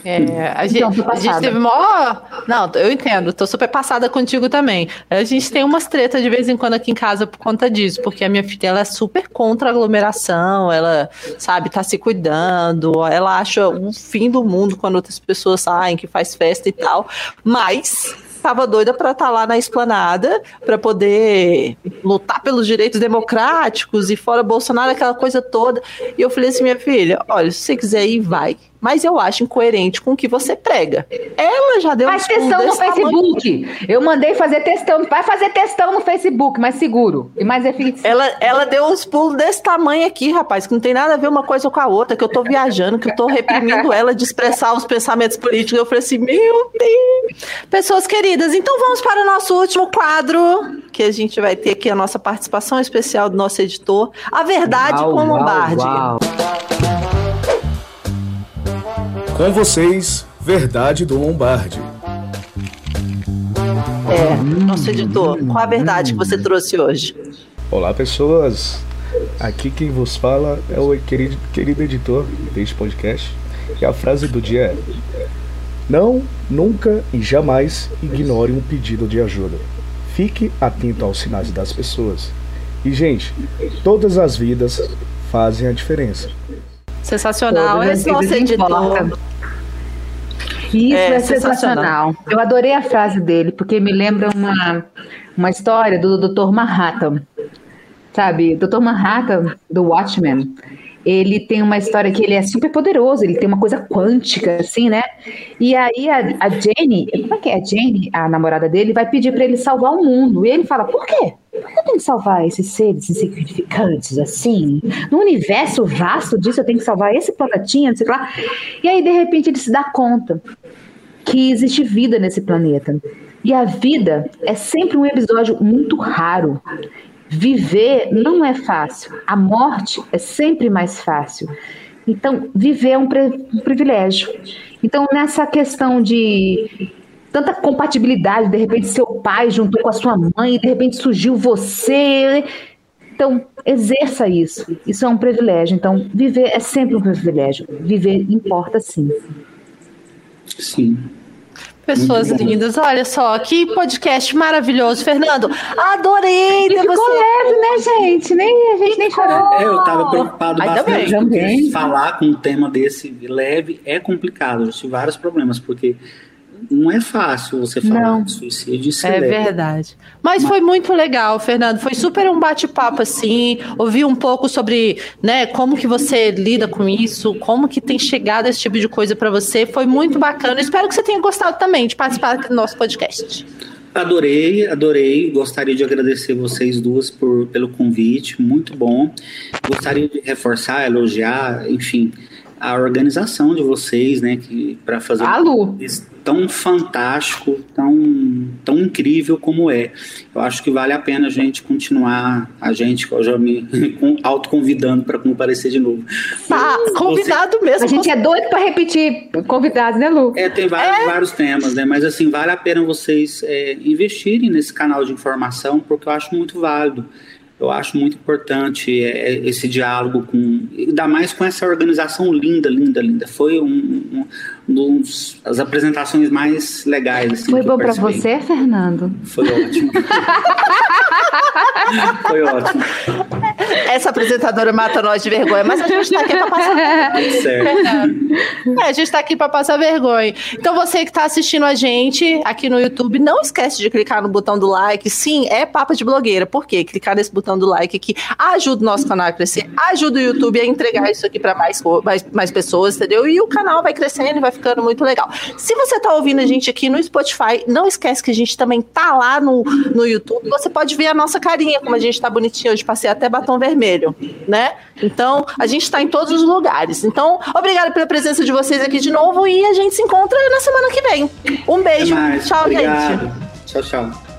É, a, gente, Então, tô a gente teve mó. Não, eu entendo, tô super passada contigo também. A gente tem umas tretas de vez em quando aqui em casa por conta disso, porque a minha filha ela é super contra a aglomeração, ela, sabe, tá se cuidando, ela acha o fim do mundo quando outras pessoas saem, que faz festa e tal, mas. Tava doida pra estar lá na esplanada pra poder lutar pelos direitos democráticos e fora Bolsonaro, aquela coisa toda. E eu falei assim, minha filha, olha, se você quiser ir, vai. Mas eu acho incoerente com o que você prega. Ela já deu Faz uns pulos testão no desse tamanho. Facebook. Eu mandei fazer testão. Vai fazer testão no Facebook, mais seguro e mais eficiente. Ela, ela deu uns pulos desse tamanho aqui, rapaz, que não tem nada a ver uma coisa com a outra, que eu tô viajando, que eu tô reprimindo ela de expressar os pensamentos políticos. Eu falei assim, meu Deus. Pessoas queridas, então vamos para o nosso último quadro, que a gente vai ter aqui a nossa participação especial do nosso editor, A Verdade com Lombardi. Com vocês, Verdade do Lombardi. É, nosso editor, qual a verdade que você trouxe hoje? Olá, pessoas. Aqui quem vos fala é o querido, querido editor deste podcast. E a frase do dia é: Não, nunca e jamais ignore um pedido de ajuda. Fique atento aos sinais das pessoas. E, gente, todas as vidas fazem a diferença. Sensacional. Esse nosso editor. Isso é, é sensacional. Eu adorei a frase dele, porque me lembra uma, uma história do Dr. Manhattan. Sabe, Dr. Manhattan, do Watchmen, ele tem uma história que ele é super poderoso, ele tem uma coisa quântica, assim, né? E aí a, a Jane, como é que é? A Jane, a namorada dele, vai pedir para ele salvar o mundo. E ele fala, por quê? Por que eu tenho que salvar esses seres insignificantes assim? No universo vasto disso, eu tenho que salvar esse planetinha, não sei lá. E aí, de repente, ele se dá conta que existe vida nesse planeta. E a vida é sempre um episódio muito raro. Viver não é fácil, a morte é sempre mais fácil. Então, viver é um, um privilégio. Então, nessa questão de tanta compatibilidade, de repente seu pai juntou com a sua mãe, de repente surgiu você. Então, exerça isso. Isso é um privilégio. Então, viver é sempre um privilégio. Viver importa sim. Sim. Pessoas lindas, olha só, que podcast maravilhoso, Fernando. Adorei ter ficou você. leve, né, gente? Nem, a gente nem chorou. É, eu tava preocupado Ainda bastante, porque falar com um tema desse leve é complicado. Eu tive vários problemas, porque não é fácil você falar não. de suicídio. é verdade. Mas, Mas, foi muito legal, Fernando. Foi super um bate-papo assim. Ouvir um pouco sobre, né, como que você lida com isso, como que tem chegado esse tipo de coisa para você. Foi muito bacana. Espero que você tenha gostado também de participar do nosso podcast. Adorei, adorei. Gostaria de agradecer vocês duas por, pelo convite, muito bom. Gostaria de reforçar, elogiar, enfim, a organização de vocês, né, que para fazer a Lu tão fantástico, tão, tão incrível como é. Eu acho que vale a pena a gente continuar, a gente, eu já me autoconvidando para comparecer de novo. Ah, convidado você... mesmo. A gente é doido para repetir convidados, né, Lu? É, tem vários, é. vários temas, né? Mas assim, vale a pena vocês é, investirem nesse canal de informação, porque eu acho muito válido eu acho muito importante é, é, esse diálogo com, ainda mais com essa organização linda, linda, linda. Foi um, um, dos as apresentações mais legais. Assim, Foi bom para você, Fernando? Foi ótimo. Foi ótimo. Essa apresentadora mata nós de vergonha, mas a gente está aqui para passar vergonha. Certo. É, a gente está aqui para passar vergonha. Então você que está assistindo a gente aqui no YouTube, não esquece de clicar no botão do like. Sim, é papo de blogueira. Por quê? Clicar nesse botão do like aqui ajuda o nosso canal a crescer, ajuda o YouTube a entregar isso aqui para mais, mais, mais pessoas, entendeu? E o canal vai crescendo vai ficando muito legal. Se você está ouvindo a gente aqui no Spotify, não esquece que a gente também tá lá no, no YouTube. Você pode ver a nossa carinha, como a gente está bonitinho hoje. Passei até batom vermelho, né? Então, a gente está em todos os lugares. Então, obrigada pela presença de vocês aqui de novo e a gente se encontra na semana que vem. Um beijo. Tchau, Obrigado. gente. Tchau, tchau.